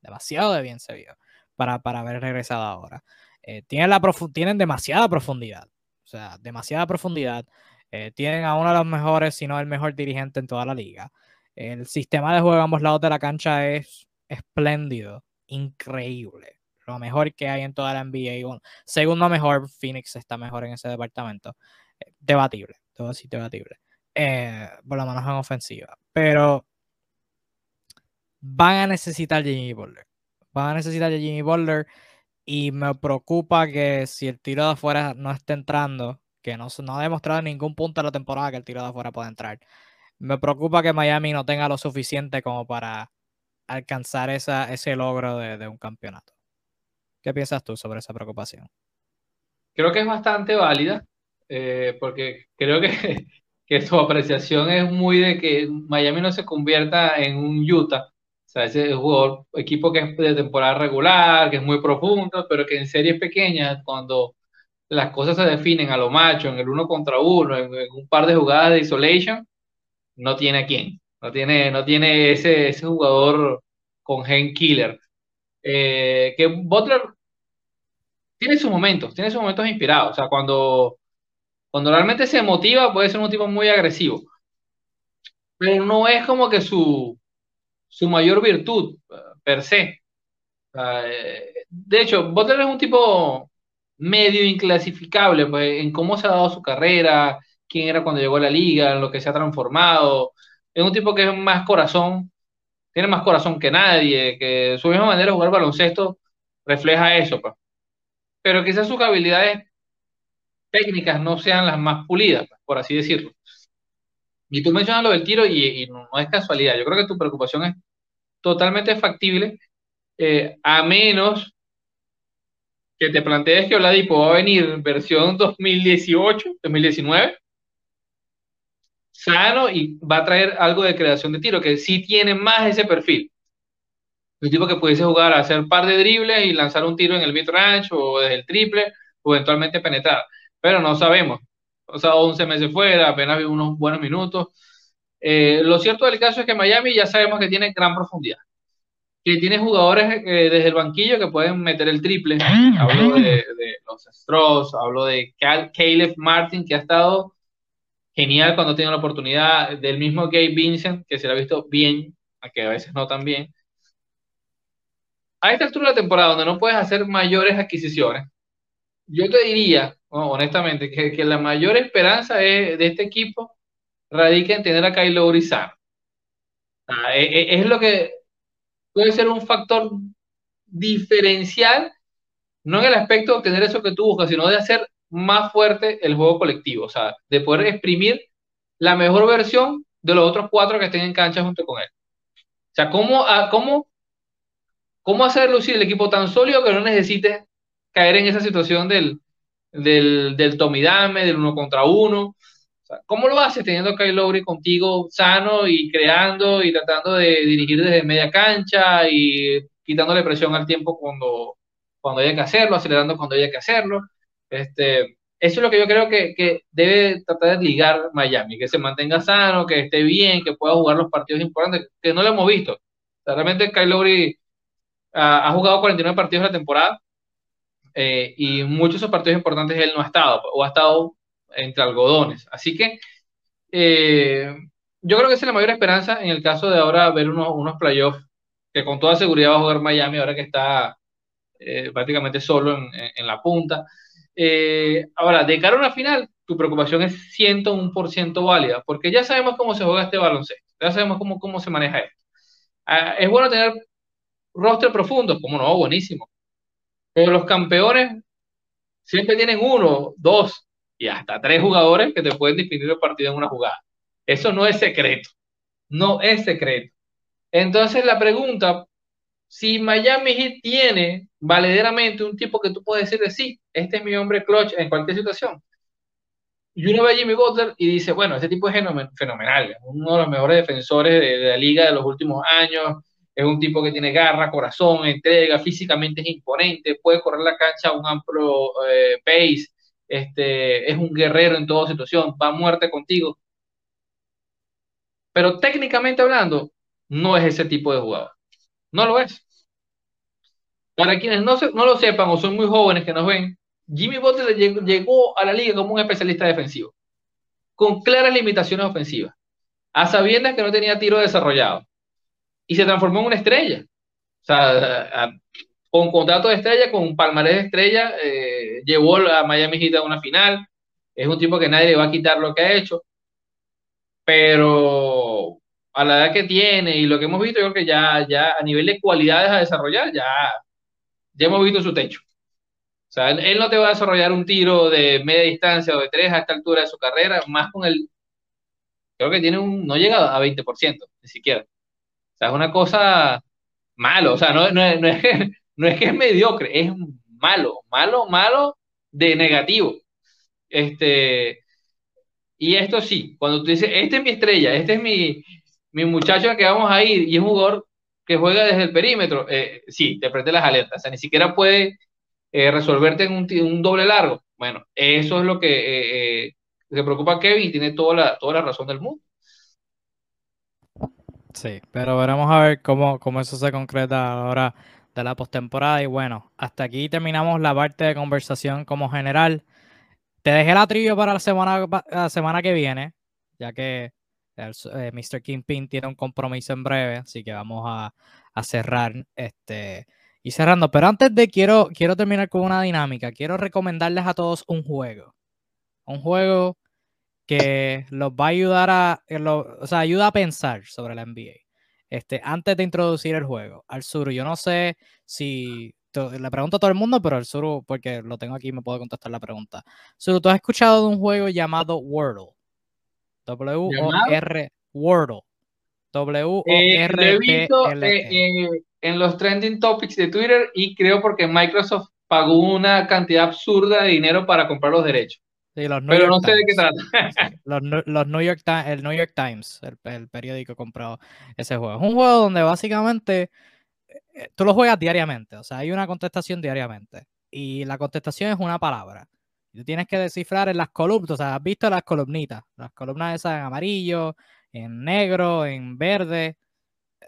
demasiado de bien se vio para, para haber regresado ahora. Eh, tienen, la tienen demasiada profundidad, o sea, demasiada profundidad. Eh, tienen a uno de los mejores, si no el mejor dirigente en toda la liga. El sistema de juego a ambos lados de la cancha es espléndido, increíble. Lo mejor que hay en toda la NBA. segundo mejor, Phoenix está mejor en ese departamento. Eh, debatible, todo así debatible. Eh, por lo menos en ofensiva. Pero van a necesitar Jimmy Butler. Van a necesitar Jimmy Butler. Y me preocupa que si el tiro de afuera no esté entrando, que no, no ha demostrado en ningún punto de la temporada que el tiro de afuera puede entrar. Me preocupa que Miami no tenga lo suficiente como para alcanzar esa, ese logro de, un campeonato. ¿Qué piensas tú sobre esa preocupación? Creo que es bastante válida, eh, porque creo que, que su apreciación es muy de que Miami no se convierta en un Utah. O sea, ese jugador, equipo que es de temporada regular, que es muy profundo, pero que en series pequeñas, cuando las cosas se definen a lo macho, en el uno contra uno, en, un par de jugadas de isolation, no tiene a quién. No tiene, no tiene ese, ese jugador con gen killer. Eh, que Butler tiene sus momentos, tiene sus momentos inspirados. O sea, cuando, cuando realmente se motiva, puede ser un tipo muy agresivo. Pero no es como que su, su mayor virtud, per se. Eh, de hecho, Butler es un tipo medio inclasificable pues, en cómo se ha dado su carrera, quién era cuando llegó a la liga, en lo que se ha transformado. Es un tipo que es más corazón, tiene más corazón que nadie, que su misma manera de jugar baloncesto refleja eso. Pues. Pero quizás sus habilidades técnicas no sean las más pulidas, pues, por así decirlo. Y tú mencionas lo del tiro y, no, es casualidad. Yo creo que tu preocupación es totalmente factible, eh, a menos que te plantees que Oladipo va a venir versión 2018, 2019, sano y va a traer algo de creación de tiro, que sí tiene más ese perfil. Un tipo que pudiese jugar a hacer par de dribles y lanzar un tiro en el mid-range o desde el triple, o eventualmente penetrar. Pero no sabemos. O sea, 11 meses fuera, apenas unos buenos minutos. Eh, lo cierto del caso es que Miami ya sabemos que tiene gran profundidad que tiene jugadores eh, desde el banquillo que pueden meter el triple. Hablo de, los Strauss, hablo de Caleb Martin, que ha estado genial cuando tiene la oportunidad, del mismo Gabe Vincent, que se lo ha visto bien, aunque a veces no tan bien. A esta altura de la temporada, donde no puedes hacer mayores adquisiciones, yo te diría, honestamente, que, la mayor esperanza de, este equipo radica en tener a Kyle Lowry sano. E, e, es lo que puede ser un factor diferencial, no en el aspecto de obtener eso que tú buscas, sino de hacer más fuerte el juego colectivo, o sea, de poder exprimir la mejor versión de los otros cuatro que estén en cancha junto con él. O sea, ¿cómo, cómo, cómo hacer lucir el equipo tan sólido que no necesite caer en esa situación del, del, del tomidame, del uno contra uno, ¿Cómo lo haces teniendo a Kyle Lowry contigo sano y creando y tratando de dirigir desde media cancha y quitándole presión al tiempo cuando, cuando haya que hacerlo, acelerando cuando haya que hacerlo? Este, eso es lo que yo creo que, que, debe tratar de ligar Miami, que se mantenga sano, que esté bien, que pueda jugar los partidos importantes, que no lo hemos visto. Realmente Kyle Lowry ha, jugado 49 partidos en la temporada eh, y muchos de esos partidos importantes él no ha estado o ha estado entre algodones. Así que eh, yo creo que esa es la mayor esperanza en el caso de ahora ver unos, unos playoffs que con toda seguridad va a jugar Miami ahora que está eh, prácticamente solo en, en la punta. Ahora, de cara a una final, tu preocupación es 101% válida, porque ya sabemos cómo se juega este baloncesto, ya sabemos cómo, cómo se maneja esto. Ah, es bueno tener roster profundos, como no, buenísimo. Pero los campeones siempre tienen uno, dos y hasta tres jugadores que te pueden definir el partido en una jugada. Eso no es secreto, no es secreto. Entonces la pregunta, si Miami Heat tiene valederamente un tipo que tú puedes decirle, sí, este es mi hombre clutch en cualquier situación. Y uno ve a Jimmy Butler y dice, bueno, este tipo es fenomenal, uno de los mejores defensores de, la liga de los últimos años, es un tipo que tiene garra, corazón, entrega, físicamente es imponente, puede correr la cancha a un amplio eh, pace, este, es un guerrero en toda situación, va a muerte contigo. Pero técnicamente hablando, no es ese tipo de jugador. No lo es. Para quienes no, no lo sepan o son muy jóvenes que nos ven, Jimmy Butler llegó a la liga como un especialista defensivo, con claras limitaciones ofensivas, a sabiendas que no tenía tiro desarrollado y se transformó en una estrella. O sea, con contrato de estrella, con palmarés de estrella, eh, llevó a Miami Heat a una final. Es un tipo que nadie va a quitar lo que ha hecho. Pero a la edad que tiene y lo que hemos visto, yo creo que ya, ya a nivel de cualidades a desarrollar, ya, ya hemos visto su techo. O sea, él, no te va a desarrollar un tiro de media distancia o de tres a esta altura de su carrera, más con el. Creo que tiene un. No llega a 20%, ni siquiera sea, es una cosa malo, o sea, no, no, no, es, que, no es que es mediocre, es malo, malo, malo de negativo. Este, y esto sí, cuando tú dices, este es mi estrella, este es mi, mi muchacho que vamos a ir, y es un jugador que juega desde el perímetro, eh, sí, te prende las alertas, o sea, ni siquiera puede eh, resolverte en un, doble largo. Bueno, eso es lo que eh, se preocupa a Kevin y tiene toda la, toda la razón del mundo. Sí, pero veremos a ver cómo, cómo eso se concreta ahora de la postemporada. Y bueno, hasta aquí terminamos la parte de conversación como general. Te dejé la trivia para la semana, la semana que viene, ya que el, eh, Mr. Kingpin tiene un compromiso en breve, así que vamos a, cerrar este y cerrando. Pero antes de quiero, quiero terminar con una dinámica. Quiero recomendarles a todos un juego. Un juego que los va a ayudar a, o sea, ayuda a pensar sobre la NBA. Este, antes de introducir el juego, al sur, yo no sé si le pregunto a todo el mundo, pero al sur, porque lo tengo aquí, me puedo contestar la pregunta. Sur, ¿tú has escuchado de un juego llamado Wordle? W-O-R, Wordle. W-O-R-D-L-E. en los trending topics de Twitter y creo porque Microsoft pagó una cantidad absurda de dinero para comprar los derechos. Pero no sé de qué trata. los, New York el New York Times, el, periódico, compró ese juego. Es un juego donde básicamente eh, tú lo juegas diariamente. O sea, hay una contestación diariamente. Y la contestación es una palabra. Tú tienes que descifrar en las columnas. O sea, has visto las columnitas. Las columnas esas en amarillo, en negro, en verde.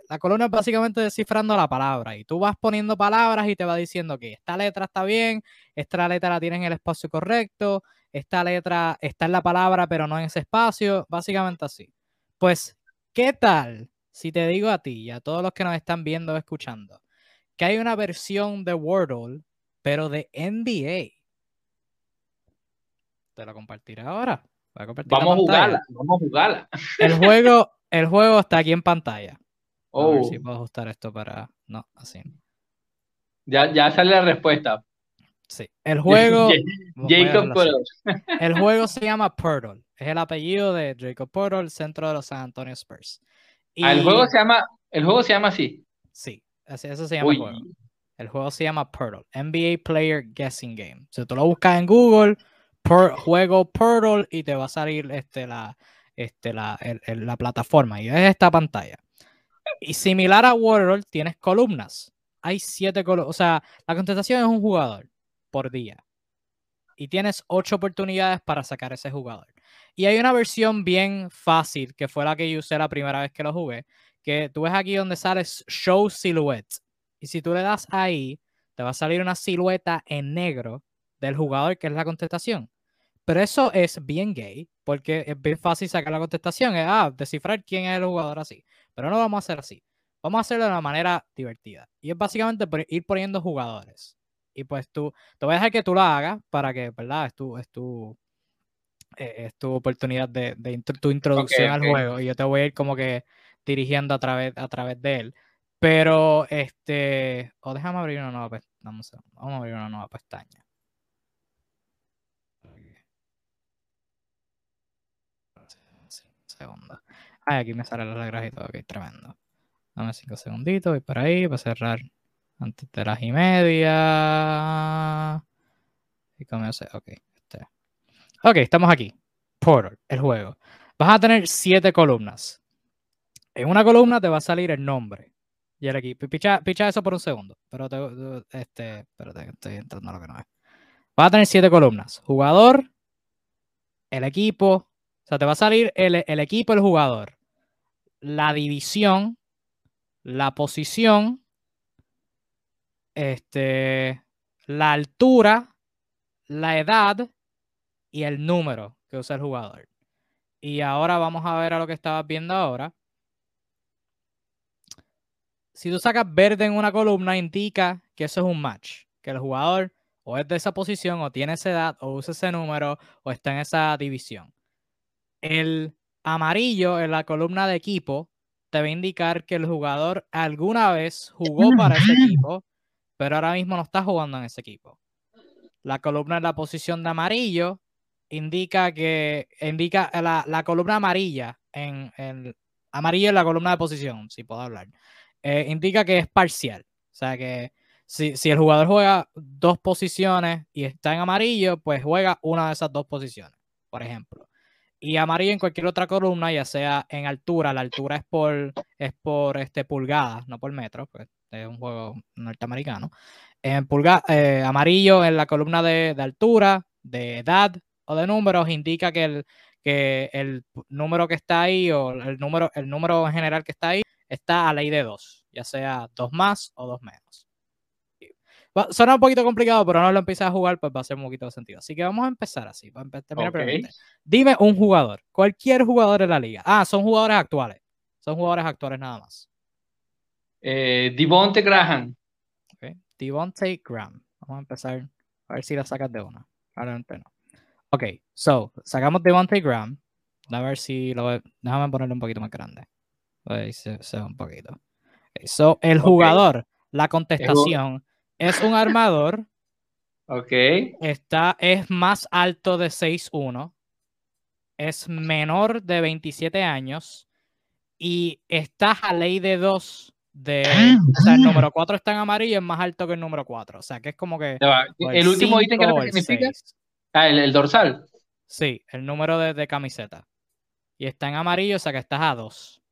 La columna es básicamente descifrando la palabra. Y tú vas poniendo palabras y te va diciendo que esta letra está bien, esta letra la tienes en el espacio correcto esta letra está en la palabra, pero no en ese espacio, básicamente así. Pues, ¿qué tal si te digo a ti y a todos los que nos están viendo o escuchando que hay una versión de Wordle, pero de NBA? Te lo compartiré ahora. vamos a jugarla, vamos a jugarla. El juego, el juego está aquí en pantalla. A ver oh. si puedo ajustar esto para. No, así. Ya, ya sale la respuesta. Sí. El juego. Jacob El juego se llama Purtle. Es el apellido de Jacob Purtle, centro de los San Antonio Spurs. Ah, el juego se llama. El juego se llama así. Sí, eso se llama el juego. El juego se llama Purtle. NBA Player Guessing Game. Si tú lo buscas en Google, juego Purtle y te va a salir este, la, este, la, la plataforma. Y es esta pantalla. Y similar a Wordle, tienes columnas. Hay siete columnas. O sea, la contestación es un jugador por día. Y tienes ocho oportunidades para sacar ese jugador. Y hay una versión bien fácil, que fue la que yo usé la primera vez que lo jugué, que tú ves aquí donde sale Show Silhouette. Y si tú le das ahí, te va a salir una silueta en negro del jugador que es la contestación. Pero eso es bien gay, porque es bien fácil sacar la contestación. Es, ah, descifrar quién es el jugador así. Pero no lo vamos a hacer así. Vamos a hacerlo de una manera divertida. Y es básicamente ir poniendo jugadores. Y pues tú, te voy a dejar que tú lo hagas para que, ¿verdad? Es tu, es tu, eh, es tu oportunidad de, tu introducción al juego. Y yo te voy a ir como que dirigiendo a través, a través de él. Pero, este, o déjame abrir una nueva pestaña. Vamos a abrir una nueva pestaña. Segundo. Ah, aquí me sale la reglas y todo. Ok, tremendo. Dame cinco segunditos. Voy para ahí para cerrar antes de las y media. Y comienza. Ok, este. Ok, estamos aquí. Portal, el juego. Vas a tener siete columnas. En una columna te va a salir el nombre y el equipo. Picha, picha eso por un segundo. Pero te, este, espérate, estoy entrando a lo que no es. Vas a tener siete columnas. Jugador, el equipo. Sea, te va a salir el, el equipo, el jugador. La división, la posición, este, la altura, la edad y el número que usa el jugador. Y ahora vamos a ver a lo que estabas viendo ahora. Si tú sacas verde en una columna, indica que eso es un match, que el jugador o es de esa posición, o tiene esa edad, o usa ese número, o está en esa división. El amarillo en la columna de equipo te va a indicar que el jugador alguna vez jugó para ese equipo, pero ahora mismo no está jugando en ese equipo. La columna en la posición de amarillo indica que indica la, columna amarilla en, en amarillo en la columna de posición, si puedo hablar. Eh, indica que es parcial. O sea que si, si, el jugador juega dos posiciones y está en amarillo, pues juega una de esas dos posiciones, por ejemplo. Y amarillo en cualquier otra columna, ya sea en altura, la altura es por, es por este, pulgadas, no por metros, pues es un juego norteamericano. En pulga, eh, amarillo en la columna de, de, altura, de edad o de números, indica que el, que el número que está ahí o el número, el número en general que está ahí está a ley de dos, ya sea dos más o dos menos. Suena un poquito complicado, pero no lo empiezas a jugar, pues va a hacer un poquito de sentido. Así que vamos a empezar así. Dime un jugador, cualquier jugador de la liga. Ah, son jugadores actuales. Son jugadores actuales nada más. Eh, Devonte Graham. Okay. Devonte Graham. Vamos a empezar a ver si la sacas de una. Probablemente no. Ok, so, sacamos Devonte Graham. A ver si lo Déjame ponerlo un poquito más grande. Ahí se, un poquito. So, el jugador, la contestación, es un armador. Ok. Está, es más alto de 6'1. Es menor de 27 años. Y está a ley de 2 de. O sea, el número 4 está en amarillo y es más alto que el número 4. O sea, que es como que. El, último ítem que significa. Ah, el, dorsal. Sí, el número de, de camiseta. Y está en amarillo, o sea que estás a 2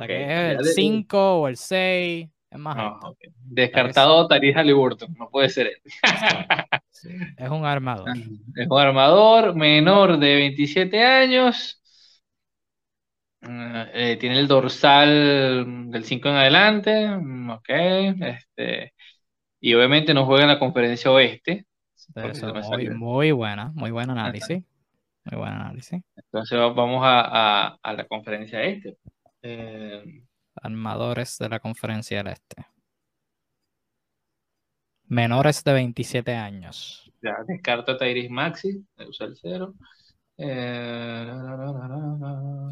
el 5 o el 6. Es más alto. Descartado Tari Halliburton, no puede ser él. Es un armador. Es un armador menor de 27 años. Eh, tiene el dorsal del 5 en adelante. Mm, ok. Este, y obviamente no juega en la conferencia oeste. muy, muy, buena, muy buen análisis. Muy buen análisis. Entonces vamos a, a la conferencia este. Eh, Armadores de la Conferencia del Este. Menores de 27 años. Ya, descarto a Tyrese Maxi, usa el cero. Eh,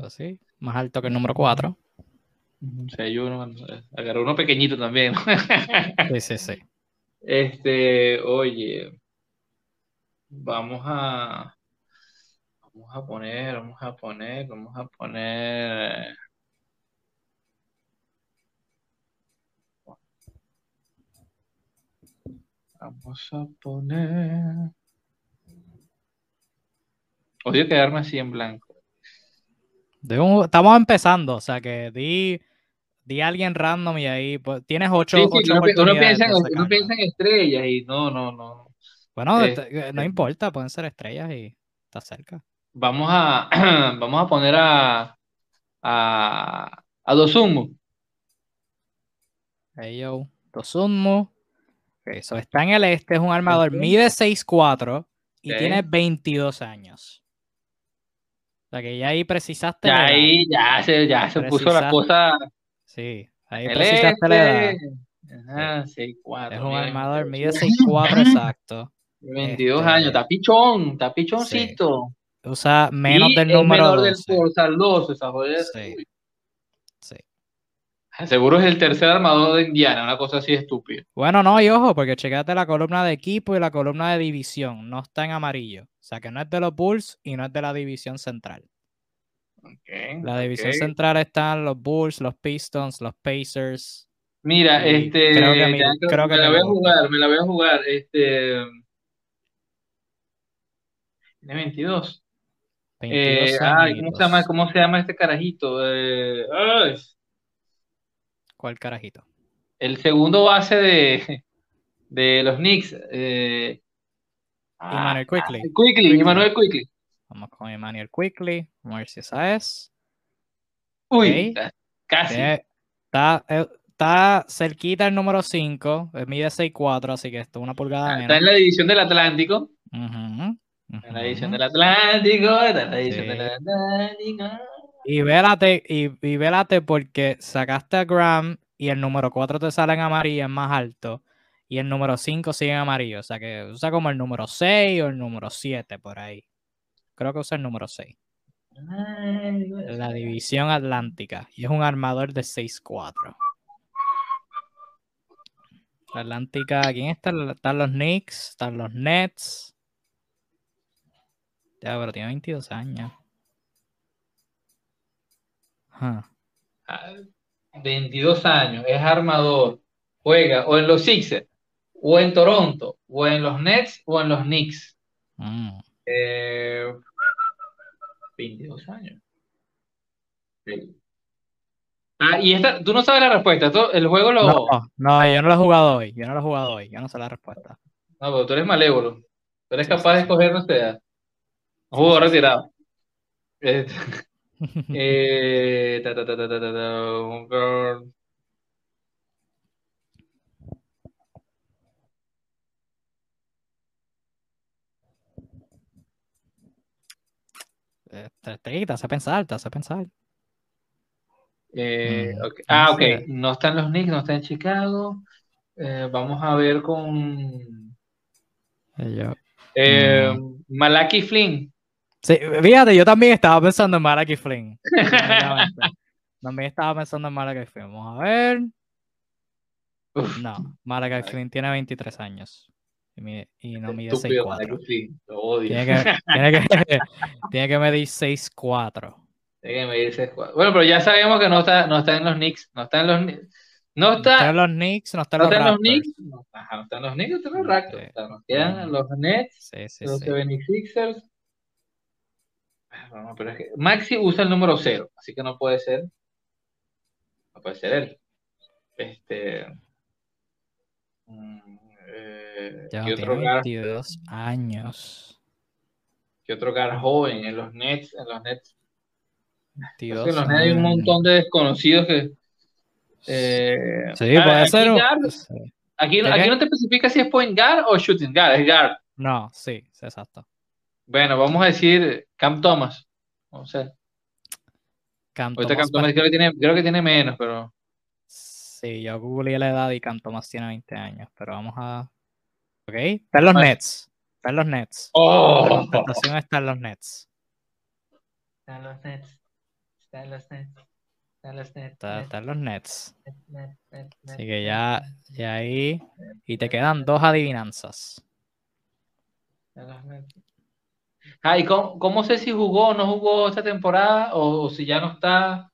Así, más alto que el número 4. uno, agarró uno pequeñito también. sí, sí, sí. Este, oye, vamos a, vamos a poner, vamos a poner, vamos a poner. Vamos a poner. Odio quedarme así en blanco. estamos empezando, o sea que di, di a alguien random y ahí pues, tienes ocho, ocho uno, piensa, en estrellas y no, no, no. Bueno, este, no importa, pueden ser estrellas y está cerca. Vamos a, vamos a poner a, a, a Dosumu. Hey yo, Tosunmu. Eso está en el este, es un armador, mide 6'4 y Ok. tiene 22 años. O sea que ya ahí precisaste. Ya la edad. ahí, ya se, ya se puso la cosa. Sí, ahí El precisaste la edad. este. Ajá, 6'4. Es un mira, armador, 22. mide 6'4 exacto. 22 Este- años, está pichón, está pichoncito. Usa menos Y del número menor 12. del Forzal 12, esa joder. Sí. Sí. Seguro es el tercer armador de Indiana, una cosa así estúpida. Bueno, no, y ojo, porque checate la columna de equipo y la columna de división. No está en amarillo. O sea que no es de los Bulls y no es de la división central. Ok, La división ok. central están los Bulls, los Pistons, los Pacers. Mira, este, creo que ya Mil- creo- creo que me la voy a jugar, me la voy a jugar. Este, tiene 22. 22 Eh, ay, ¿cómo se llama, cómo se llama este carajito? Eh, ay, ¿Cuál carajito? el segundo base de, de los Knicks. Eh, ah, Emmanuel Quickly. Quickly, Quickly. Emmanuel Quickly. Vamos con Emmanuel Quickly. Vamos a ver si esa es. Uy, Ok. casi. Está, eh, está cerquita el número 5. Mide 6'4, así que esto es una pulgada Está menos. en la división del Atlántico. Ujú, En la división del Atlántico. Está en la división Sí. del Atlántico. Y vélate, y, y vélate porque sacaste a Graham y el número 4 te sale en amarillo, es más alto. Y el número 5 sigue en amarillo. O sea que usa como el número 6 o el número 7 por ahí. Creo que usa el número 6. Ay, La división atlántica. Y es un armador de 6'4. La atlántica, ¿quién está? Están los Knicks, están los Nets. Ya, pero tiene 22 años. Ajá. Ah, 22 años, es armador, juega o en los Sixers, o en Toronto, o en los Nets, o en los Knicks. Mm. Eh, 22 años. Sí. Ah, y esta, tú no sabes la respuesta. el juego lo. No, no, yo no lo he jugado hoy. Yo no lo he jugado hoy. Yo no sé la respuesta. No, pero tú eres malévolo. Tú eres capaz de escoger, no sé, jugador retirado. Eh, eh, ta, ta, ta, ta, ta, ta, ta, un girl. Eh, te, te, te hace pensar, te hace pensar. Eh, Mm, ok. no Ah, ok. No está en los Knicks, no está en Chicago. Eh, vamos a ver con Eh, eh, Malachi Flynn. Sí, fíjate, yo también estaba pensando en Malachi Flynn. también estaba pensando en Malachi Flynn. Vamos a ver. Uf, No, Malachi Flynn tiene 23 años. Y, mide- y no mide estúpido 6'4. Malachi Flynn. Lo odio. Tiene que, tiene, que, tiene que medir 6'4. Déjeme ir ese jugador. Bueno, pero ya sabemos que no está, no está en los Knicks. No está en los Knicks. No No está está, en los Knicks, no está en no los está los. Knicks. No, ajá, no está en los Knicks, no está en los Raptors. Sí. O sea, nos quedan Mm. los Nets, Sí, sí, los sí. 76ers. Pero es que Maxi usa el número 0, así que no puede ser. No puede ser él. Este. mm, eh, Ya ¿qué tiene otro gar, 22 años. qué otro gar joven en los Nets? En los Nets. Es que 22 en los Nets hay un montón de desconocidos que. eh, Sí, puede ser. guard, sí. aquí, ¿De aquí no te especifica si es point guard o shooting guard, es guard. No, sí, sí, exacto. Bueno, vamos a decir Cam Thomas. No sé. Cam Ahorita Thomas, Cam Thomas creo que tiene, creo que tiene menos, pero. Sí, yo googleé la edad y Cam Thomas tiene 20 años, pero vamos a... Ok, está en los Vale. Nets. Está en los Nets. La ¡Oh! contestación está en los Nets. Están los Nets. Están los Nets. Están los Nets. Está, está en los Nets. Así que ya, ya ahí... Y te quedan dos adivinanzas. están los Nets. Ah, ¿y cómo, cómo sé si jugó o no jugó esta temporada? O, o si ya no está.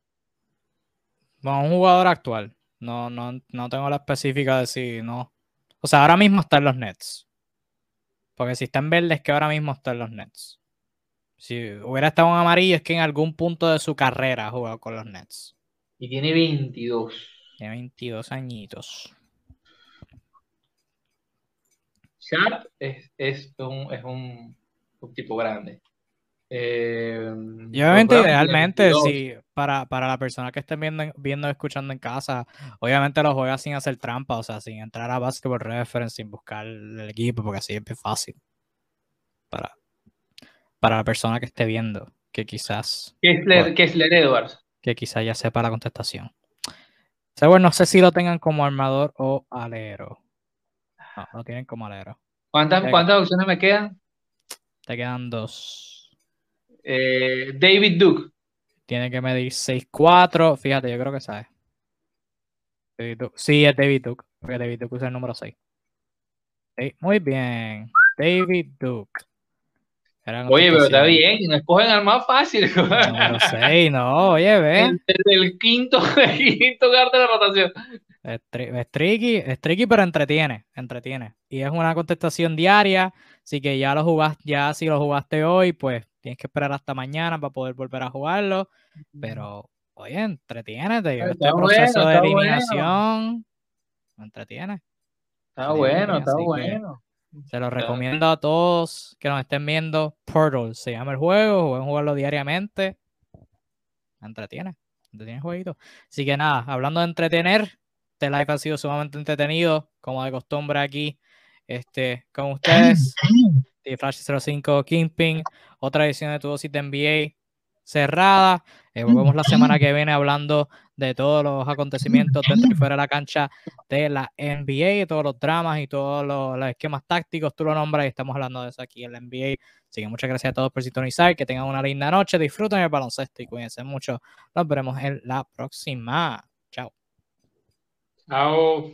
Bueno, un jugador actual. No, no, no tengo la específica de si no. O sea, ahora mismo está en los Nets. Porque si está en verde es que ahora mismo está en los Nets. Si hubiera estado en amarillo es que en algún punto de su carrera ha jugado con los Nets. Y tiene 22. Tiene 22 añitos. Sharp es, es un, es un, un tipo grande. Eh, y obviamente, idealmente, si para, para la persona que estén viendo, viendo escuchando en casa, obviamente lo juega sin hacer trampa, o sea, sin entrar a Basketball Reference, sin buscar el equipo, porque así es fácil. Para, para la persona que esté viendo, que quizás. Kessler, Kessler Edwards. Que quizás ya sepa la contestación. bueno, no sé si lo tengan como armador o alero. No, lo tienen como alero. ¿Cuántas, ¿cuántas opciones me quedan? Te quedan dos. Eh, David Duke. Tiene que medir 6'4. Fíjate, yo creo que sabe. Sí, es David Duke. Porque David Duke usa el número 6. muy bien. David Duke. Oye, pero está bien, no escogen al más fácil. Número 6, no, oye, ve. El, el, quinto, el quinto lugar de la rotación. Es, es, tricky, es tricky, pero entretiene, entretiene. Y es una contestación diaria, así que ya lo jugaste, ya si lo jugaste hoy, pues tienes que esperar hasta mañana para poder volver a jugarlo. Pero, oye, entretiene, Este proceso de eliminación me entretiene. Está bueno, está bueno. Se lo recomiendo a todos que nos estén viendo. Portal se llama el juego, pueden jugarlo diariamente. Me entretiene, entretiene el jueguito. Así que nada, hablando de entretener, este live ha sido sumamente entretenido, como de costumbre aquí, este, con ustedes. de Flash 05 Kingpin, otra edición de tu dosis de NBA cerrada. Eh, volvemos la semana que viene hablando de todos los acontecimientos dentro y fuera de la cancha de la NBA, todos los dramas y todos los, esquemas tácticos, tú lo nombras y estamos hablando de eso aquí en la NBA. Así que muchas gracias a todos por sintonizar, que tengan una linda noche, disfruten el baloncesto y cuídense mucho. Nos veremos en la próxima. how